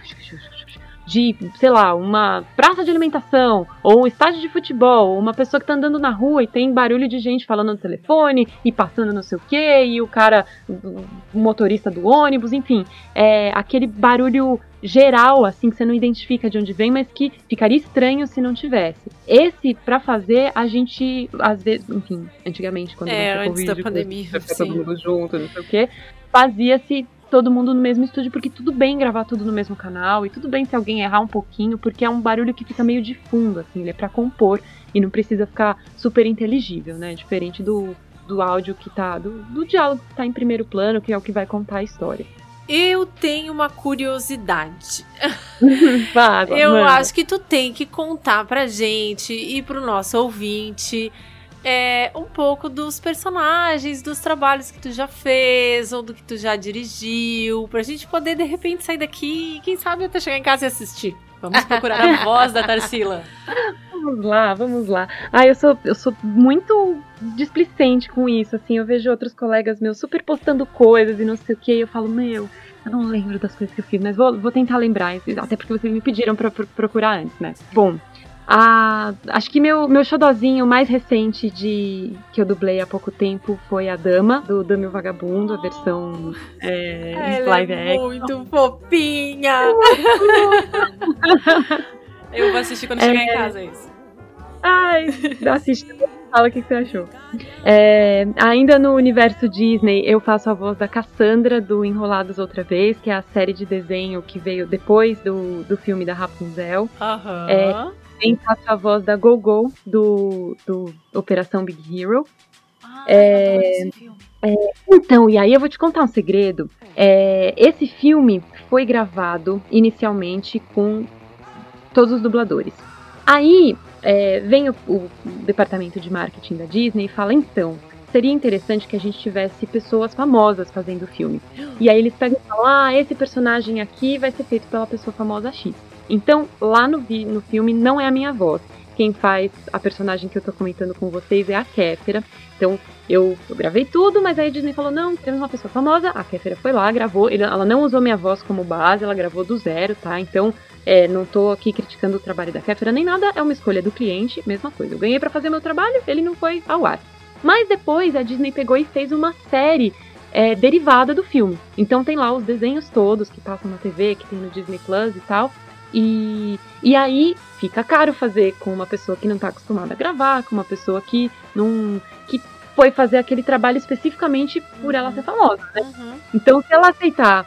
de, sei lá, uma praça de alimentação, ou um estádio de futebol, ou uma pessoa que tá andando na rua e tem barulho de gente falando no telefone e passando não sei o que, e o cara, o motorista do ônibus, enfim, é aquele barulho geral, assim, que você não identifica de onde vem, mas que ficaria estranho se não tivesse. Esse, para fazer, a gente, às vezes, enfim, antigamente, quando É, antes Covid, da pandemia, quando todo sim. mundo junto, não sei o quê, fazia-se todo mundo no mesmo estúdio, porque tudo bem gravar tudo no mesmo canal, e tudo bem se alguém errar um pouquinho, porque é um barulho que fica meio de fundo, assim, ele é pra compor, e não precisa ficar super inteligível, né, diferente do, do áudio que tá, do, do diálogo que tá em primeiro plano, que é o que vai contar a história. Eu tenho uma curiosidade. Vá, Eu manda. acho que tu tem que contar pra gente e pro nosso ouvinte é, um pouco dos personagens, dos trabalhos que tu já fez ou do que tu já dirigiu, pra gente poder de repente sair daqui e quem sabe até chegar em casa e assistir. Vamos procurar a voz da Tarsila. Vamos lá, vamos lá. Ah, eu sou, eu sou muito displicente com isso, assim, eu vejo outros colegas meus super postando coisas e não sei o que, e eu falo, meu, eu não lembro das coisas que eu fiz, mas vou, vou tentar lembrar, até porque vocês me pediram pra pro- procurar antes, né? Bom, a, acho que meu, meu xodozinho mais recente de que eu dublei há pouco tempo foi a Dama, do Dama o Vagabundo, a versão é, Ela live é action. muito fofinha. Eu vou assistir quando É. chegar em casa, é isso. Ai, assiste, fala o que você achou. É, ainda no universo Disney, eu faço a voz da Cassandra do Enrolados Outra Vez, que é a série de desenho que veio depois do, do filme da Rapunzel. Aham. É. Também faço a voz da Gogo do, do Operação Big Hero. Ah, É, filme. Então, e aí eu vou te contar um segredo. É, esse filme foi gravado inicialmente com todos os dubladores. Aí é, vem o, o departamento de marketing da Disney e fala: então, seria interessante que a gente tivesse pessoas famosas fazendo o filme. E aí eles pegam e falam: ah, esse personagem aqui vai ser feito pela pessoa famosa X. Então, lá no, vi- no filme não é a minha voz. Quem faz a personagem que eu tô comentando com vocês é a Kéfera. Então, eu, eu gravei tudo, mas aí a Disney falou: não, temos uma pessoa famosa. A Kéfera foi lá, gravou. Ele- ela não usou minha voz como base, ela gravou do zero, tá? Então, é, não tô aqui criticando o trabalho da Kéfera nem nada, é uma escolha do cliente, mesma coisa. Eu ganhei pra fazer meu trabalho, ele não foi ao ar. Mas depois a Disney pegou e fez uma série é, derivada do filme. Então tem lá os desenhos todos que passam na TV, que tem no Disney Plus e tal. E, e aí fica caro fazer com uma pessoa que não tá acostumada a gravar, com uma pessoa que não. que foi fazer aquele trabalho especificamente por ela ser famosa, né? Uhum. Então, se ela aceitar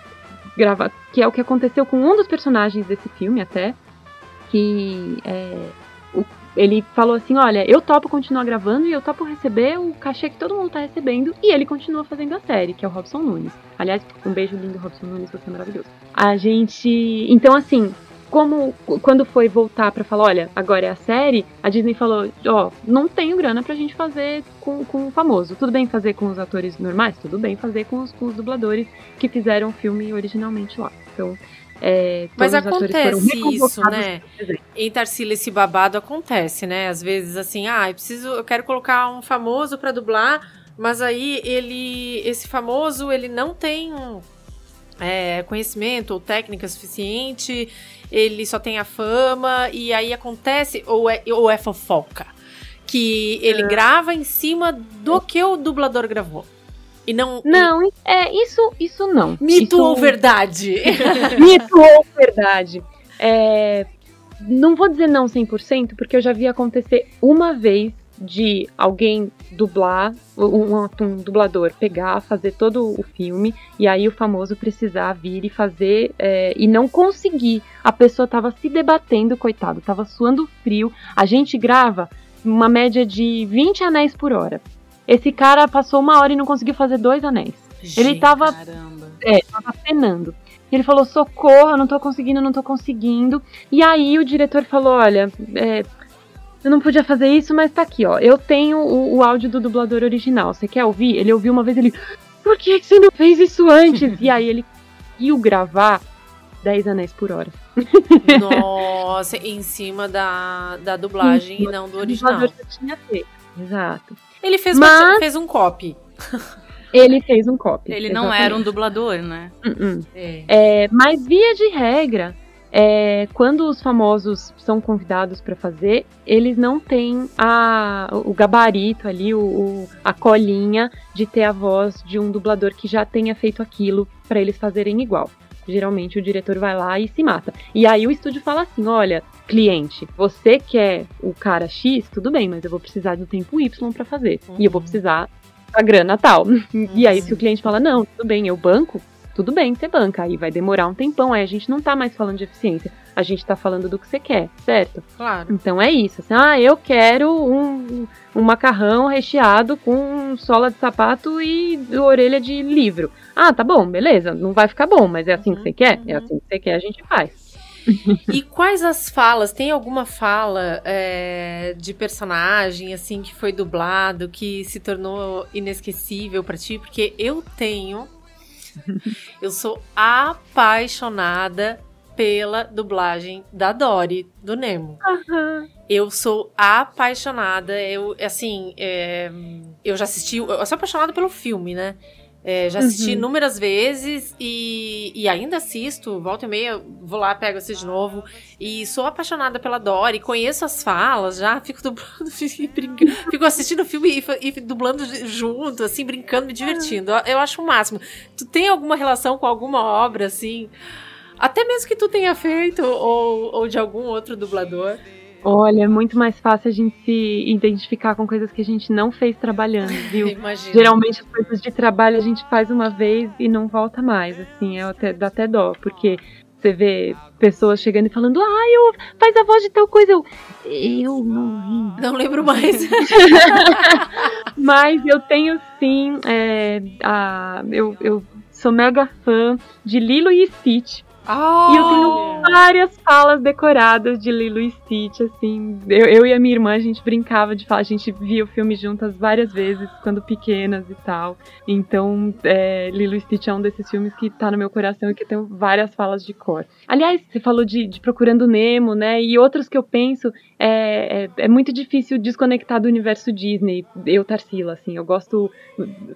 gravar, que é o que aconteceu com um dos personagens desse filme até, que é, o- ele falou assim: olha, eu topo continuar gravando e eu topo receber o cachê que todo mundo tá recebendo. E ele continua fazendo a série, que é o Robson Nunes. Aliás, um beijo lindo, Robson Nunes, você é maravilhoso. A gente. Então, assim, como quando foi voltar pra falar, olha, agora é a série, a Disney falou, ó, não tenho grana pra gente fazer com, com o famoso. Tudo bem fazer com os atores normais? Tudo bem fazer com os, com os dubladores que fizeram o filme originalmente lá. Então, é, Mas acontece isso, né? Em Tarsila esse babado acontece, né? Às vezes assim, ah, eu preciso, eu quero colocar um famoso pra dublar, mas aí ele, esse famoso, ele não tem é, conhecimento ou técnica suficiente, ele só tem a fama e aí acontece ou é, ou é fofoca que ele grava em cima do que o dublador gravou e não Não, é isso, isso não. mito Isso- ou verdade. Mito ou verdade? É, não vou dizer não 100%, porque eu já vi acontecer uma vez de alguém dublar, um, um- dublador pegar, fazer todo o filme, e aí o famoso precisar vir e fazer, é, e não conseguir. A pessoa tava se debatendo, coitado, tava suando frio. A gente grava uma média de 20 anéis por hora. Esse cara passou uma hora e não conseguiu fazer dois anéis. Ele tava Caramba. é, tava penando. Ele falou: socorro, eu não tô conseguindo, não tô conseguindo. E aí o diretor falou: olha, é, eu não podia fazer isso, mas tá aqui, ó. Eu tenho o, o áudio do dublador original. Você quer ouvir? Ele ouviu uma vez ele. Por que que você não fez isso antes? e aí ele conseguiu gravar 10 anéis por hora. Nossa, em cima da, da dublagem e não do O original. dublador já tinha feito. Exato. Ele fez, Mas- bastante- fez um copy. Ele fez um copy. Ele não exatamente. era um dublador, né? Uh-uh. É. É, mas via de regra, é, quando os famosos são convidados para fazer, eles não têm a, o gabarito ali, o, o- a colinha de ter a voz de um dublador que já tenha feito aquilo para eles fazerem igual. Geralmente o diretor vai lá e se mata. E aí o estúdio fala assim: olha, cliente, você quer o cara X, tudo bem, mas eu vou precisar do tempo Y para fazer. E eu vou precisar da grana tal. E aí, se o cliente fala, não, tudo bem, eu banco, tudo bem, você banca. Aí vai demorar um tempão. Aí a gente não tá mais falando de eficiência. A gente tá falando do que você quer, certo? Claro. Então é isso. Assim, ah, eu quero um, um macarrão recheado com sola de sapato e orelha de livro. Ah, tá bom, beleza. Não vai ficar bom, mas é assim que você quer? É assim que você quer, a gente faz. E quais as falas? Tem alguma fala é, de personagem, assim, que foi dublado, que se tornou inesquecível pra ti? Porque eu tenho. Eu sou apaixonada pela dublagem da Dory, do Nemo. Eu sou apaixonada. Eu, assim, é, eu já assisti. Eu sou apaixonada pelo filme, né? É, já assisti Uhum. inúmeras vezes e, e ainda assisto, volta e meia, vou lá, pego assim de novo. E sou apaixonada pela Dory, conheço as falas já, fico dublando, fico, assistindo o filme e, e dublando junto, assim, brincando, me divertindo. Eu, eu acho o máximo. Tu tem alguma relação com alguma obra, assim? Até mesmo que tu tenha feito, ou, ou de algum outro dublador. Olha, é muito mais fácil a gente se identificar com coisas que a gente não fez trabalhando, viu? Imagina. Geralmente as coisas de trabalho a gente faz uma vez e não volta mais, assim, é até, dá até dó, porque você vê pessoas chegando e falando, ah, eu faz a voz de tal coisa, eu, eu não lembro. Não lembro mais. Mas eu tenho sim, é, a, eu, eu sou mega fã de Lilo e Stitch. E eu tenho várias falas decoradas de Lilo e Stitch, assim. Eu, eu e a minha irmã, a gente brincava de falar, a gente via o filme juntas várias vezes, quando pequenas e tal. Então, é, Lilo e Stitch é um desses filmes que tá no meu coração e que eu tenho várias falas de cor. Aliás, você falou de, de Procurando Nemo, né? E outros que eu penso, é, é, é muito difícil desconectar do universo Disney. Eu, Tarsila, assim, eu gosto.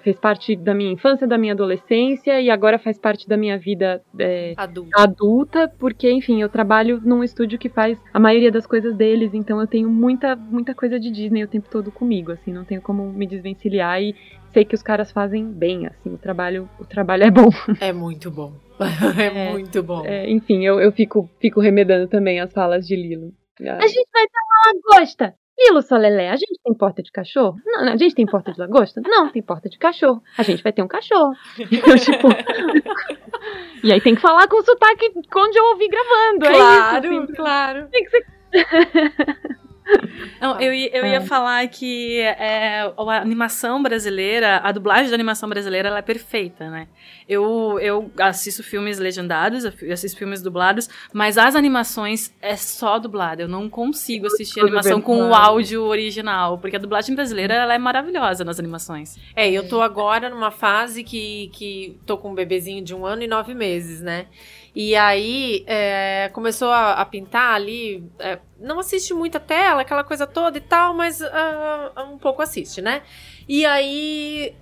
Fez parte da minha infância, da minha adolescência e agora faz parte da minha vida. é, Adulto. adulta, porque, enfim, eu trabalho num estúdio que faz a maioria das coisas deles, então eu tenho muita, muita coisa de Disney o tempo todo comigo, assim, não tenho como me desvencilhar e sei que os caras fazem bem, assim, o trabalho, o trabalho é bom. É muito bom. É, muito bom. É, enfim, eu, eu fico, fico remedando também as falas de Lilo. A gente vai ter uma lagosta! Lilo Solelé, a gente tem porta de cachorro? Não, não, a gente tem porta de lagosta? Não, tem porta de cachorro. A gente vai ter um cachorro. Eu, tipo... e aí tem que falar com sotaque onde eu ouvi gravando. é isso, Claro, assim. claro. Tem que ser. Não, eu, ia- eu ia falar que é, a animação brasileira, a dublagem da animação brasileira, ela é perfeita, né? Eu, eu assisto filmes legendados, eu assisto filmes dublados, mas as animações é só dublada. Eu não consigo assistir a Tudo animação com o áudio original, porque a dublagem brasileira ela é maravilhosa nas animações. É, eu tô agora numa fase que, que tô com um bebezinho de um ano e nove meses, né? E aí é, começou a, a pintar ali. é, não assiste muita tela, aquela coisa toda e tal, mas ah, um pouco assiste, né? E aí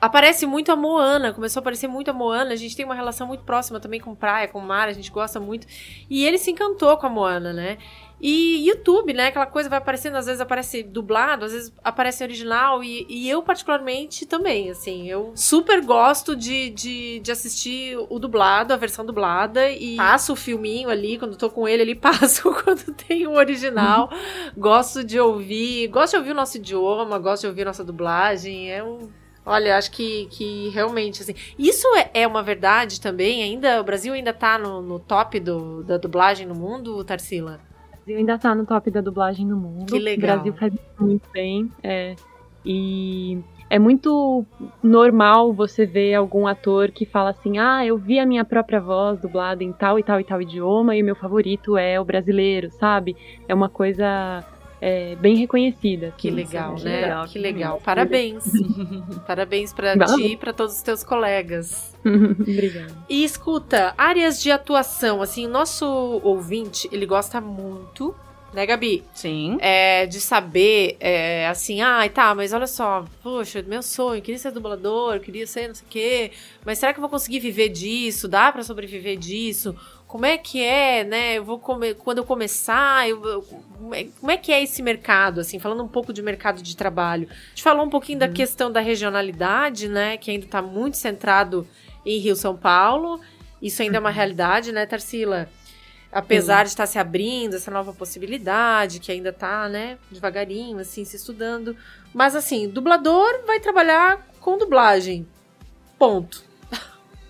aparece muito a Moana, começou a aparecer muito a Moana. A gente tem uma relação muito próxima também com praia, com mar, a gente gosta muito. E ele se encantou com a Moana, né? E YouTube, né? Aquela coisa vai aparecendo, às vezes aparece dublado, às vezes aparece original. E, e eu, particularmente, também, assim. Eu super gosto de, de, de assistir o dublado, a versão dublada. E passo o filminho ali, quando tô com ele, ele passo quando tem o original. gosto de ouvir, gosto de ouvir o nosso idioma, gosto de ouvir nossa dublagem. É um. Olha, acho que, que realmente, assim. Isso é, é uma verdade também? Ainda, o Brasil ainda tá no, no top do, da dublagem no mundo, Tarsila? Brasil ainda tá no top da dublagem no mundo. Que legal. O Brasil faz muito bem. É, e é muito normal você ver algum ator que fala assim: ah, eu vi a minha própria voz dublada em tal e tal e tal idioma e o meu favorito é o brasileiro, sabe? É uma coisa é, bem reconhecida. Que assim, legal, né? legal, que que legal. Parabéns. Parabéns pra Valeu. ti e pra todos os teus colegas. Obrigada. E escuta, áreas de atuação, assim, o nosso ouvinte, ele gosta muito, né, Gabi? Sim. É, de saber, é, assim, ai, tá, mas olha só, poxa, meu sonho, queria ser dublador, queria ser não sei o quê, mas será que eu vou conseguir viver disso? Dá pra sobreviver disso? Como é que é, né? Eu vou come... quando eu começar, eu... eu- como é- como é que é esse mercado, assim, falando um pouco de mercado de trabalho. A gente falou um pouquinho da questão da regionalidade, né, que ainda tá muito centrado em Rio São Paulo. Isso ainda é uma realidade, né, Tarsila? Apesar de estar se abrindo essa nova possibilidade, que ainda tá, né, devagarinho, assim, se estudando. Mas, assim, dublador vai trabalhar com dublagem. Ponto.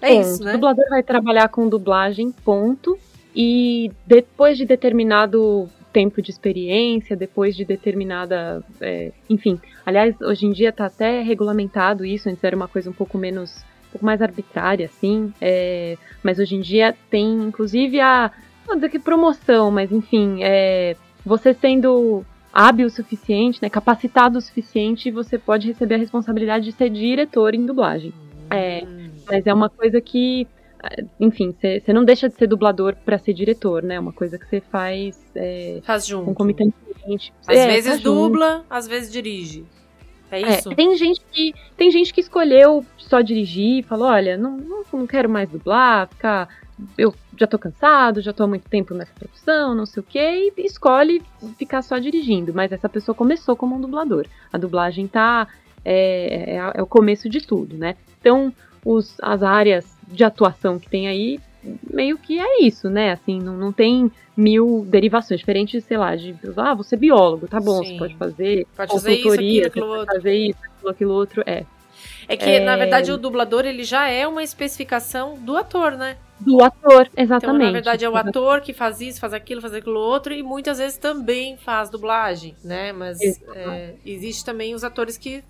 É Ponto. isso, O né? dublador vai trabalhar com dublagem, ponto. E depois de determinado tempo de experiência, depois de determinada. é, enfim. Aliás, hoje em dia tá até regulamentado isso, antes era uma coisa um pouco menos. um pouco mais arbitrária, assim. é, mas hoje em dia tem, inclusive, a. Não dizer que promoção, mas enfim, é, você sendo hábil o suficiente, né, capacitado o suficiente, você pode receber a responsabilidade de ser diretor em dublagem. É, mas é uma coisa que, eh, enfim, você não deixa de ser dublador pra ser diretor, né? É uma coisa que você faz é, Faz junto. concomitantemente. Às É, vezes faz junto. dubla, às vezes dirige. É É, isso? tem gente que tem gente que escolheu só dirigir, falou, olha, não, não, não quero mais dublar, ficar, eu já tô cansado, já tô há muito tempo nessa profissão, não sei o quê, e escolhe ficar só dirigindo. Mas essa pessoa começou como um dublador. A dublagem tá é, é, é o começo de tudo, né? Então, os, as áreas de atuação que tem aí meio que é isso, né? Assim, não, não tem mil derivações, diferente, sei lá, de ah, você é biólogo, tá bom, Sim. você pode fazer Pode fazer isso, aquilo, aquilo pode fazer isso, aquilo, aquilo outro, é. É que, É. na verdade, o dublador, ele já é uma especificação do ator, né? Do ator, Então, exatamente. na verdade, é o ator que faz isso, faz aquilo, faz aquilo outro, e muitas vezes também faz dublagem, né? Mas é, existe também os atores que.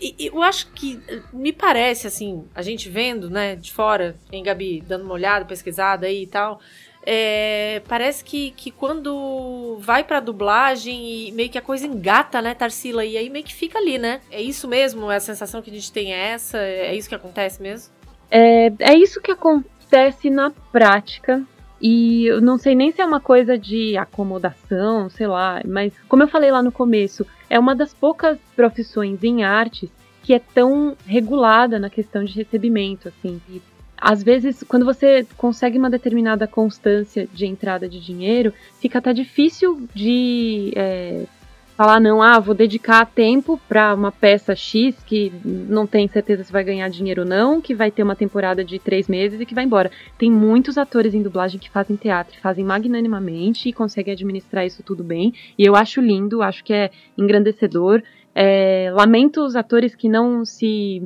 E, e eu acho que me parece, assim, a gente vendo, né, de fora, em Gabi, dando uma olhada, pesquisada aí e tal. é, parece que, que quando vai pra dublagem e meio que a coisa engata, né, Tarsila? E aí meio que fica ali, né? É isso mesmo? É a sensação que a gente tem é essa? É isso que acontece mesmo? É, é isso que acontece na prática. E eu não sei nem se é uma coisa de acomodação, sei lá, mas como eu falei lá no começo, é uma das poucas profissões em artes que é tão regulada na questão de recebimento, assim. E às vezes, quando você consegue uma determinada constância de entrada de dinheiro, fica até difícil de é, falar, não, ah, vou dedicar tempo para uma peça X que não tem certeza se vai ganhar dinheiro ou não, que vai ter uma temporada de três meses e que vai embora. Tem muitos atores em dublagem que fazem teatro, fazem magnanimamente e conseguem administrar isso tudo bem. E eu acho lindo, acho que é engrandecedor. É, lamento os atores que não se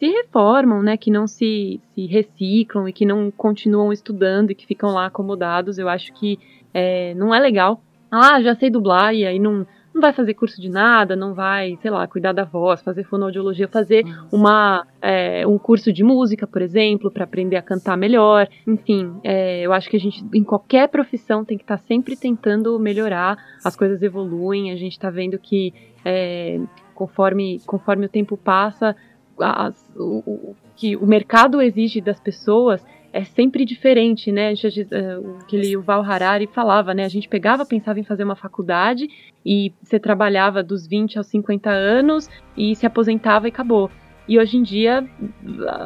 se reformam, né, que não se, se reciclam e que não continuam estudando e que ficam lá acomodados. Eu acho que é, não é legal. Ah, já sei dublar e aí não, não vai fazer curso de nada, não vai, sei lá, cuidar da voz, fazer fonoaudiologia, fazer uma, é, um curso de música, por exemplo, para aprender a cantar melhor. Enfim, é, eu acho que a gente, em qualquer profissão, tem que estar tá sempre tentando melhorar, as coisas evoluem, a gente está vendo que é, conforme, conforme o tempo passa, as, o, o, que o mercado exige das pessoas é sempre diferente, né? Eh, aquele o Val Harari falava, né? A gente pegava, pensava em fazer uma faculdade e você trabalhava dos 20 aos 50 anos e se aposentava e acabou. E hoje em dia,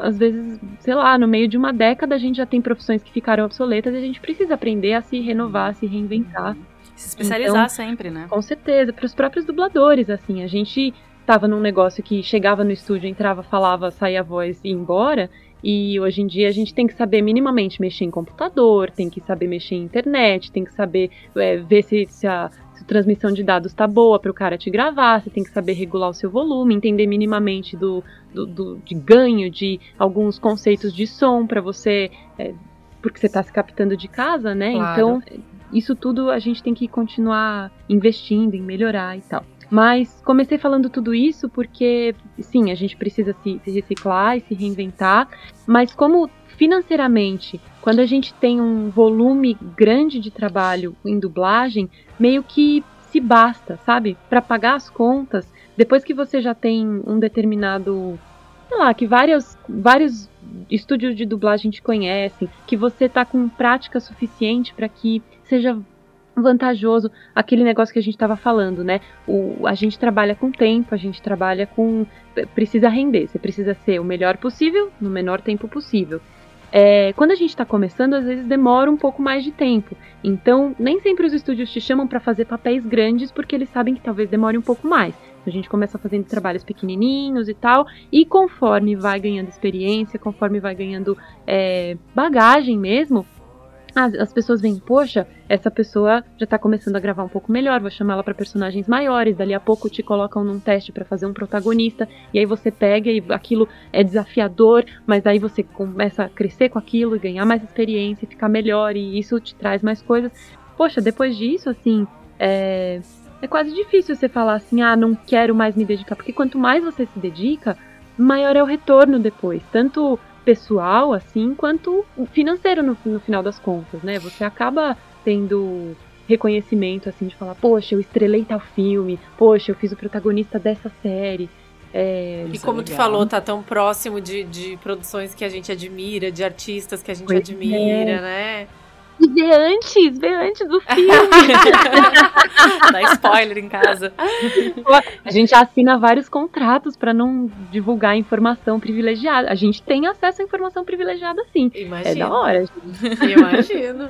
às vezes, sei lá, no meio de uma década a gente já tem profissões que ficaram obsoletas e a gente precisa aprender a se renovar, a se reinventar. Se especializar então, sempre, né? Com certeza, para os próprios dubladores, assim, a gente estava num negócio que chegava no estúdio, entrava, falava, saía a voz e ia embora. E hoje em dia a gente tem que saber minimamente mexer em computador, tem que saber mexer em internet, tem que saber é, ver se, se, a, transmissão de dados está boa para o cara te gravar, você tem que saber regular o seu volume, entender minimamente do, do, do de ganho de alguns conceitos de som para você. É, porque você está se captando de casa, né? Claro. Então, isso tudo a gente tem que continuar investindo em melhorar e tal. Mas comecei falando tudo isso porque, sim, a gente precisa se, se reciclar e se reinventar, mas como financeiramente, quando a gente tem um volume grande de trabalho em dublagem, meio que se basta, sabe? Para pagar as contas, depois que você já tem um determinado, sei lá, que vários, vários estúdios de dublagem te conhecem, que você tá com prática suficiente para que seja vantajoso aquele negócio que a gente estava falando, né? O, a gente trabalha com tempo, a gente trabalha com. precisa render, você precisa ser o melhor possível no menor tempo possível. É, quando a gente está começando, às vezes demora um pouco mais de tempo. Então, nem sempre os estúdios te chamam para fazer papéis grandes porque eles sabem que talvez demore um pouco mais. A gente começa fazendo trabalhos pequenininhos e tal, e conforme vai ganhando experiência, conforme vai ganhando é, bagagem mesmo, as, as pessoas veem, poxa, essa pessoa já tá começando a gravar um pouco melhor, vou chamar ela para personagens maiores, dali a pouco te colocam num teste para fazer um protagonista, e aí você pega e aquilo é desafiador, mas aí você começa a crescer com aquilo e ganhar mais experiência e ficar melhor, e isso te traz mais coisas. Poxa, depois disso, assim, é, é quase difícil você falar assim, ah, não quero mais me dedicar, porque quanto mais você se dedica, maior é o retorno depois, tanto pessoal, assim, quanto financeiro no, no final das contas, né? Você acaba tendo reconhecimento, assim, de falar, poxa, eu estrelei tal filme, poxa, eu fiz o protagonista dessa série. É, e como é tu falou, tá tão próximo de, de produções que a gente admira, de artistas que a gente pois admira, é. né? E vê antes, vê antes do filme. Dá spoiler em casa. A gente assina vários contratos para não divulgar informação privilegiada. A gente tem acesso à informação privilegiada sim. Imagina. É da hora. Imagino.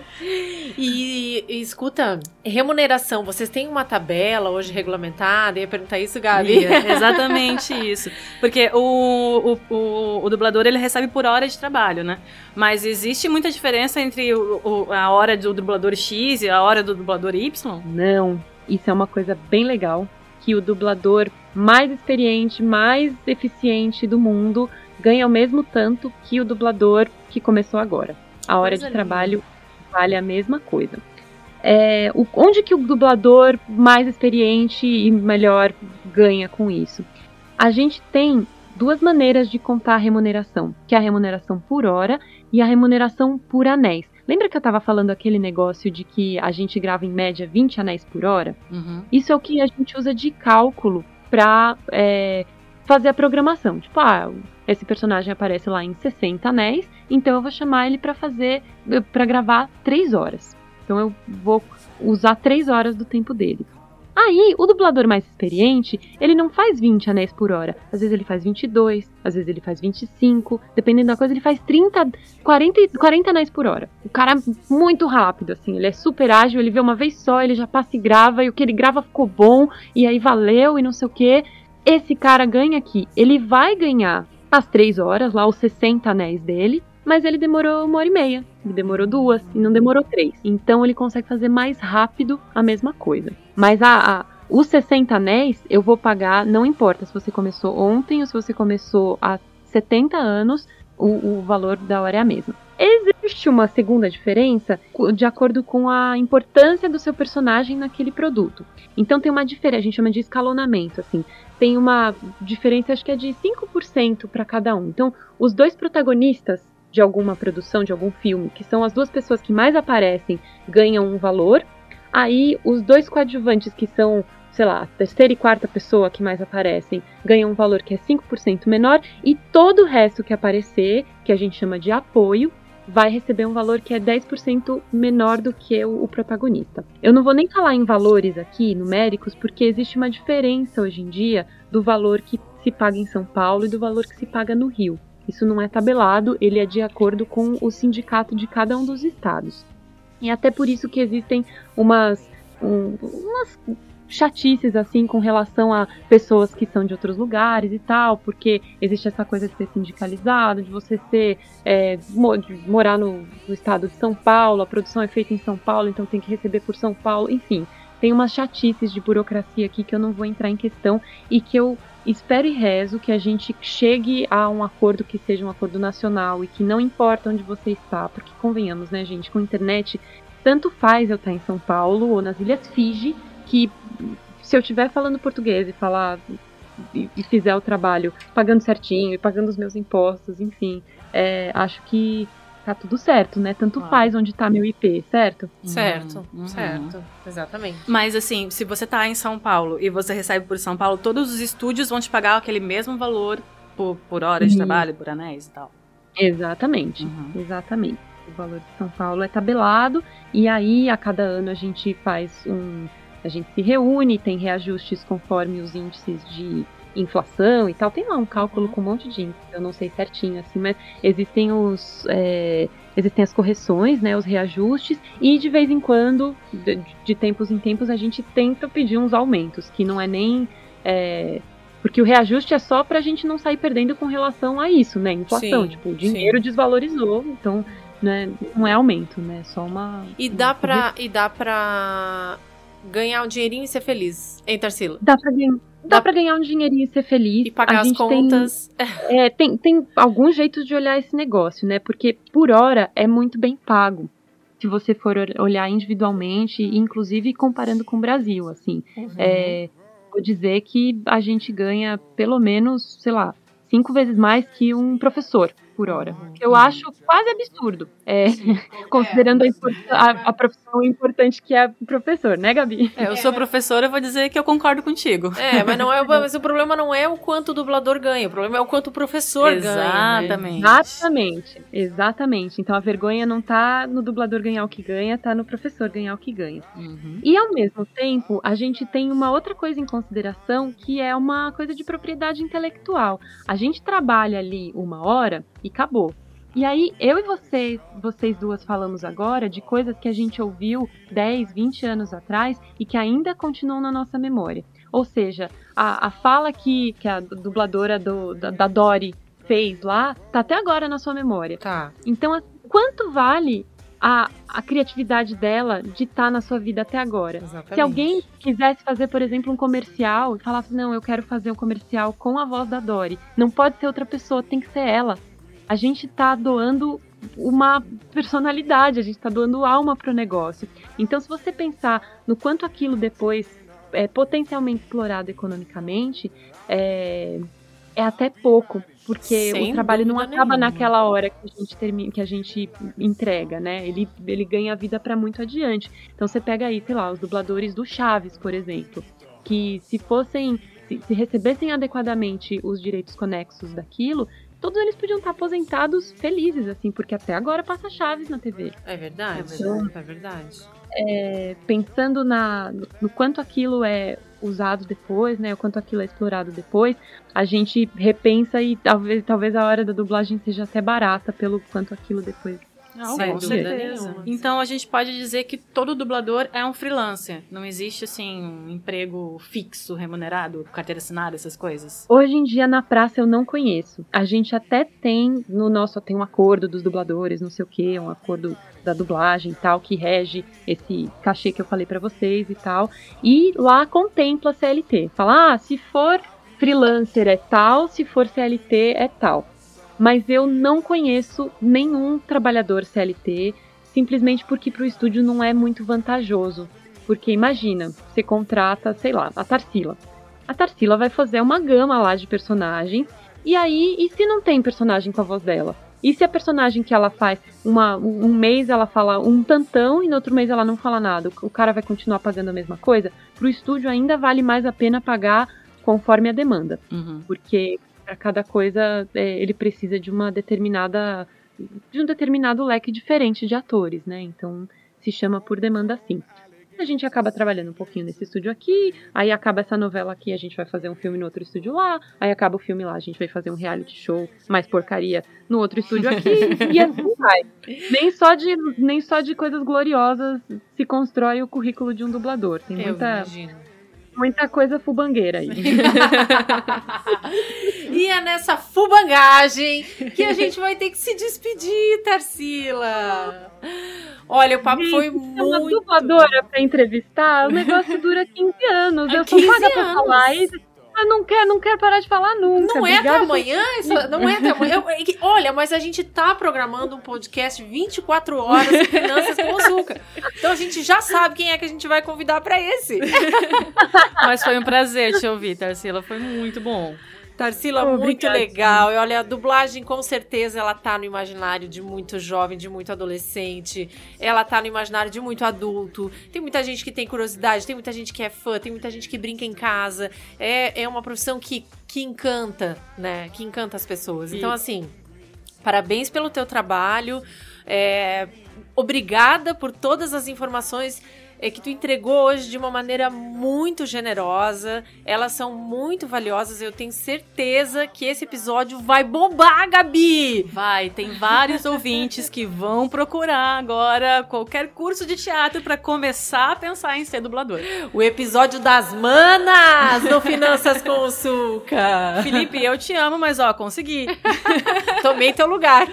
E, e, escuta, remuneração, vocês têm uma tabela hoje regulamentada? Eu ia perguntar isso, Gabi. exatamente isso. Porque o, o, o, o, dublador ele recebe por hora de trabalho, né? Mas existe muita diferença entre o, o a hora do dublador X e a hora do dublador Y? Não, isso é uma coisa bem legal. Que o dublador mais experiente, mais eficiente do mundo ganha o mesmo tanto que o dublador que começou agora. A hora de trabalho vale a mesma coisa. É, o, onde que o dublador mais experiente e melhor ganha com isso? A gente tem duas maneiras de contar a remuneração, que é a remuneração por hora e a remuneração por anéis. Lembra que eu estava falando aquele negócio de que a gente grava em média 20 anéis por hora? Uhum. Isso é o que a gente usa de cálculo para é, fazer a programação. Tipo, ah, esse personagem aparece lá em 60 anéis, então eu vou chamar ele para fazer, para gravar 3 horas. Então eu vou usar 3 horas do tempo dele. Aí, o dublador mais experiente, ele não faz 20 anéis por hora. Às vezes ele faz 22, às vezes ele faz 25, dependendo da coisa, ele faz 30, 40, 40 anéis por hora. O cara é muito rápido, assim, ele é super ágil, ele vê uma vez só, ele já passa e grava, e o que ele grava ficou bom, e aí valeu, e não sei o que. Esse cara ganha aqui, ele vai ganhar as 3 horas, lá os 60 anéis dele, mas ele demorou uma hora e meia, ele demorou duas e não demorou três. Então ele consegue fazer mais rápido a mesma coisa. Mas a, a os 60 anéis eu vou pagar, não importa se você começou ontem ou se você começou há 70 anos, o, o valor da hora é a mesma. existe uma segunda diferença de acordo com a importância do seu personagem naquele produto. Então tem uma diferença, a gente chama de escalonamento, assim. Tem uma diferença, acho que é de 5% para cada um. Então, os dois protagonistas de alguma produção, de algum filme, que são as duas pessoas que mais aparecem, ganham um valor. Aí, os dois coadjuvantes, que são, sei lá, a terceira e quarta pessoa que mais aparecem, ganham um valor que é 5% menor. E todo o resto que aparecer, que a gente chama de apoio, vai receber um valor que é 10% menor do que o, o protagonista. Eu não vou nem falar em valores aqui, numéricos, porque existe uma diferença hoje em dia do valor que se paga em São Paulo e do valor que se paga no Rio. Isso não é tabelado, ele é de acordo com o sindicato de cada um dos estados. E até por isso que existem umas, um- umas chatices assim com relação a pessoas que são de outros lugares e tal, porque existe essa coisa de ser sindicalizado, de você ser é, de morar no, no estado de São Paulo, a produção é feita em São Paulo, então tem que receber por São Paulo, enfim. Tem umas chatices de burocracia aqui que eu não vou entrar em questão e que eu espero e rezo que a gente chegue a um acordo que seja um acordo nacional e que não importa onde você está, porque convenhamos, né, gente, com internet, tanto faz eu estar em São Paulo ou nas Ilhas Fiji, que se eu estiver falando português e falar e, e fizer o trabalho pagando certinho e pagando os meus impostos, enfim, é, acho que tá tudo certo, né? Tanto Claro. faz onde tá meu IP, certo? Certo, Uhum. certo. Exatamente. Mas assim, se você tá em São Paulo e você recebe por São Paulo, todos os estúdios vão te pagar aquele mesmo valor por, por hora de Uhum. trabalho, por anéis e tal. Exatamente, Uhum. exatamente. O valor de São Paulo é tabelado e aí a cada ano a gente faz um. A gente se reúne, tem reajustes conforme os índices de inflação e tal. Tem lá um cálculo com um monte de índices, eu não sei certinho assim, mas existem os. é, existem as correções, né, os reajustes, e de vez em quando, de, de tempos em tempos, a gente tenta pedir uns aumentos, que não é nem. é, porque o reajuste é só pra gente não sair perdendo com relação a isso, né? Inflação. Sim, tipo, o dinheiro desvalorizou, então né, não é aumento, né? É só uma. E dá pra, e dá pra ganhar um dinheirinho e ser feliz, hein, Tarsila? Dá pra ganhar. Dá, Dá- pra ganhar um dinheirinho e ser feliz. E pagar as gente tem- contas. É, tem, tem alguns jeitos de olhar esse negócio, né? Porque por hora é muito bem pago. Se você for ol- olhar individualmente, inclusive comparando com o Brasil, assim. É, vou dizer que a gente ganha pelo menos, sei lá, cinco vezes mais que um professor por hora. Que eu acho quase absurdo. É, considerando a, import- a- a profissão importante que é o professor, né, Gabi? É, eu sou professora, eu vou dizer que eu concordo contigo. É, mas, não é, o- mas o problema não é o quanto o dublador ganha, o problema é o quanto o professor ganha. né? Exatamente. Exatamente, exatamente. Então a vergonha não tá no dublador ganhar o que ganha, tá no professor ganhar o que ganha. Uhum. E ao mesmo tempo, a gente tem uma outra coisa em consideração que é uma coisa de propriedade intelectual. A gente trabalha ali uma hora e acabou. E aí, eu e vocês, vocês duas falamos agora de coisas que a gente ouviu 10, 20 anos atrás e que ainda continuam na nossa memória. Ou seja, a, a fala que, que a dubladora do, da, da Dory fez lá, tá até agora na sua memória. Tá. Então, assim, quanto vale a, a criatividade dela de estar na sua vida até agora? Exatamente. Se alguém quisesse fazer, por exemplo, um comercial e falasse, não, eu quero fazer um comercial com a voz da Dory, não pode ser outra pessoa, tem que ser ela. A gente tá doando uma personalidade, a gente tá doando alma pro negócio. Então, se você pensar no quanto aquilo depois é potencialmente explorado economicamente, é, é até pouco, porque Sem o trabalho não acaba nenhuma. naquela hora que a gente termina, que a gente entrega, né? Ele, ele ganha vida para muito adiante. Então você pega aí, sei lá, os dubladores do Chaves, por exemplo, que se fossem, se, se recebessem adequadamente os direitos conexos daquilo, todos eles podiam estar aposentados felizes, assim, porque até agora passa Chaves na TV. É verdade. É verdade. É verdade. É, pensando na, no quanto aquilo é usado depois, né? O quanto aquilo é explorado depois, a gente repensa e talvez, talvez a hora da dublagem seja até barata pelo quanto aquilo depois. Não, Sem com dúvida certeza. nenhuma. Então a gente pode dizer que todo dublador é um freelancer. Não existe, assim, um emprego fixo, remunerado, carteira assinada, essas coisas. Hoje em dia na praça eu não conheço. A gente até tem no nosso tem um acordo dos dubladores, não sei o que, um acordo da dublagem e tal que rege esse cachê que eu falei pra vocês e tal. E lá contempla CLT. Fala, ah, se for freelancer é tal, se for CLT é tal. Mas eu não conheço nenhum trabalhador CLT, simplesmente porque para o estúdio não é muito vantajoso. Porque imagina, você contrata, sei lá, a Tarsila. A Tarsila vai fazer uma gama lá de personagens, e aí, e se não tem personagem com a voz dela? E se a personagem que ela faz, uma, um mês ela fala um tantão e no outro mês ela não fala nada, o cara vai continuar pagando a mesma coisa? Pro estúdio ainda vale mais a pena pagar conforme a demanda. Uhum. Porque para cada coisa é, ele precisa de uma determinada. de um determinado leque diferente de atores, né? Então se chama por demanda assim. A gente acaba trabalhando um pouquinho nesse estúdio aqui, aí acaba essa novela aqui, a gente vai fazer um filme no outro estúdio lá, aí acaba o filme lá, a gente vai fazer um reality show mais porcaria no outro estúdio aqui, e assim vai. Nem só, de, nem só de coisas gloriosas se constrói o currículo de um dublador. Tem Eu muita, imagino. Muita coisa fubangueira aí. E é nessa fubangagem que a gente vai ter que se despedir, Tarsila. Olha, o papo foi Gente, é uma muito. dubladora pra entrevistar, o negócio dura 15 anos. É eu sou 15 paga pra anos. falar. E eu não quero, não quero parar de falar nunca. Não é até Obrigada amanhã? Isso não é até amanhã. Olha, mas a gente tá programando um podcast 24 horas de finanças com o Zuka. Então a gente já sabe quem é que a gente vai convidar pra esse. Mas foi um prazer te ouvir, Tarsila. Foi muito bom. Tarsila, Oh, muito obrigada. legal. E olha, a dublagem com certeza ela tá no imaginário de muito jovem, de muito adolescente. Ela tá no imaginário de muito adulto. Tem muita gente que tem curiosidade, tem muita gente que é fã, tem muita gente que brinca em casa. É, é uma profissão que, que encanta, né? Que encanta as pessoas. Então, assim, parabéns pelo teu trabalho. É, obrigada por todas as informações é, que tu entregou hoje de uma maneira muito generosa. Elas são muito valiosas. Eu tenho certeza que esse episódio vai bombar, Gabi! Vai, tem vários ouvintes que vão procurar agora qualquer curso de teatro pra começar a pensar em ser dublador. O episódio das manas no Finanças com o Suca. Felipe, eu te amo, mas ó, consegui. Tomei teu lugar.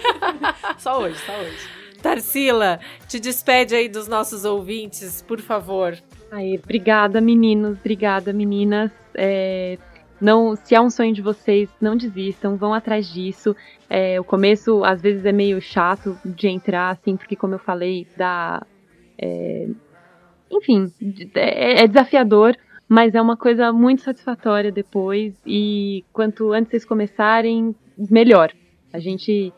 Só hoje, só hoje. Tarsila, te despede aí dos nossos ouvintes, por favor. Aí, obrigada, meninos. Obrigada, meninas. É, não, se é um sonho de vocês, não desistam, vão atrás disso. É, o começo, às vezes, é meio chato de entrar, assim, porque, como eu falei, dá. é, enfim, é, é desafiador, mas é uma coisa muito satisfatória depois. E quanto antes vocês começarem, melhor. A gente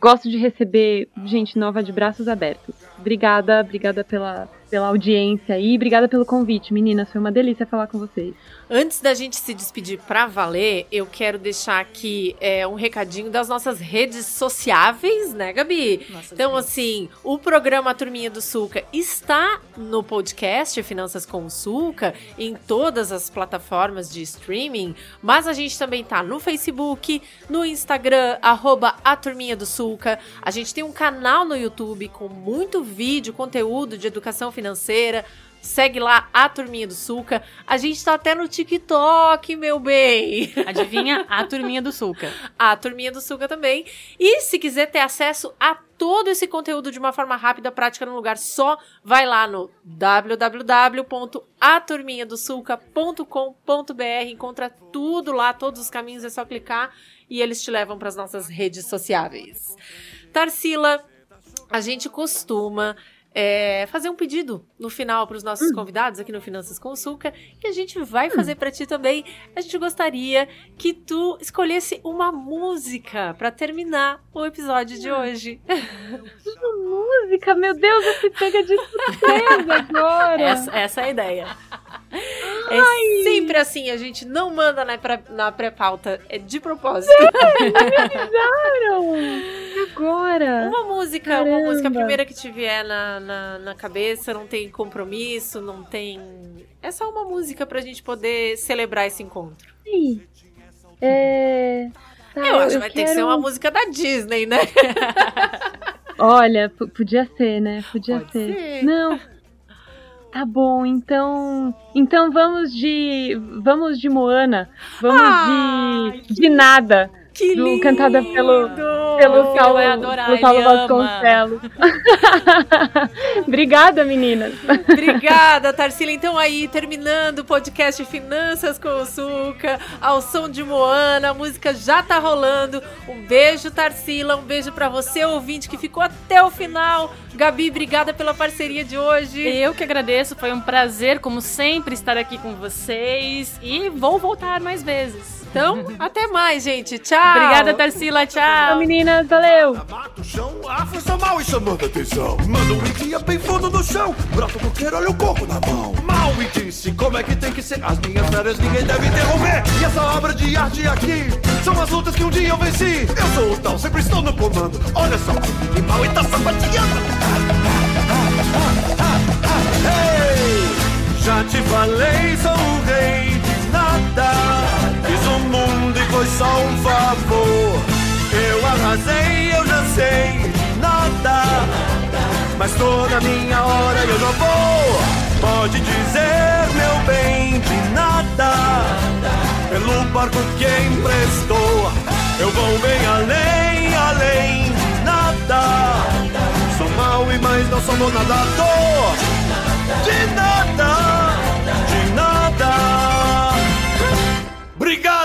gosto de receber gente nova de braços abertos. Obrigada, obrigada pela, pela audiência aí, obrigada pelo convite, meninas. Foi uma delícia falar com vocês. Antes da gente se despedir pra valer, eu quero deixar aqui é, um recadinho das nossas redes sociáveis, né, Gabi? Nossa, Então, sim. assim, o programa Turminha do Sulca está no podcast Finanças com o Sulca, em todas as plataformas de streaming, mas a gente também tá no Facebook, no Instagram, arroba a Turminha do Sulca. A gente tem um canal no YouTube com muito vídeo, conteúdo de educação financeira. Segue lá a Turminha do Sulca. A gente tá até no TikTok, meu bem. Adivinha? A turminha do Sulca. A Turminha do Sulca também. E se quiser ter acesso a todo esse conteúdo de uma forma rápida, prática, num lugar só, vai lá no www.aturminhadosulca.com.br. Encontra tudo lá, todos os caminhos, é só clicar e eles te levam para as nossas redes sociáveis. Tarsila, a gente costuma é, fazer um pedido no final para os nossos convidados aqui no Finanças com o Sulca, que a gente vai fazer para ti também. A gente gostaria que tu escolhesse uma música para terminar o episódio de hoje. Música, meu Deus, eu fui pega de surpresa agora. Essa, essa é a ideia. É sempre assim, a gente não manda na pré- na pré-pauta, é de propósito. Não, agora. Uma música, uma Caramba. música a primeira que te vier na, na, na cabeça, não tem compromisso, não tem. É só uma música pra gente poder celebrar esse encontro. Ih, É... tá, eu acho que vai ter que ser quero- uma música da Disney, né? Olha, podia ser, né? Podia ser. ser. Não. Tá bom, então. Então vamos de. Vamos de Moana. Vamos de. De nada. Que Do- lindo! cantada pelo- Pelo Saulo, adorar, Saulo. Vasconcelos. Obrigada, meninas. Obrigada, Tarsila. Então aí, terminando o podcast Finanças com o Suca, ao som de Moana, a música já tá rolando. Um beijo, Tarsila, um beijo pra você, ouvinte, que ficou até o final. Gabi, obrigada pela parceria de hoje. Eu que agradeço, foi um prazer, como sempre, estar aqui com vocês e vou voltar mais vezes. Então, até mais, gente. Tchau. Obrigada, Tarsila. Tchau, Tchau. meninas. Valeu. Mata o chão, a força mal e chamando atenção. Manda um dia bem fundo no chão. Brota o coqueiro, olha o coco na mão. Mal me disse como é que tem que ser. As minhas férias ninguém deve interromper. E essa obra de arte aqui são as lutas que um dia eu venci. Eu sou o tal, sempre estou no comando. Olha só, que mal e tá sapateando. Já te falei, sou o rei de nada. Fiz o mundo e foi só um favor. Eu arrasei, eu já sei nada. Mas toda minha hora eu já vou. Pode dizer, meu bem, de nada. Pelo barco que emprestou, eu vou bem além, além de nada. Sou mau e mais não sou nadador. De nada. Obrigado!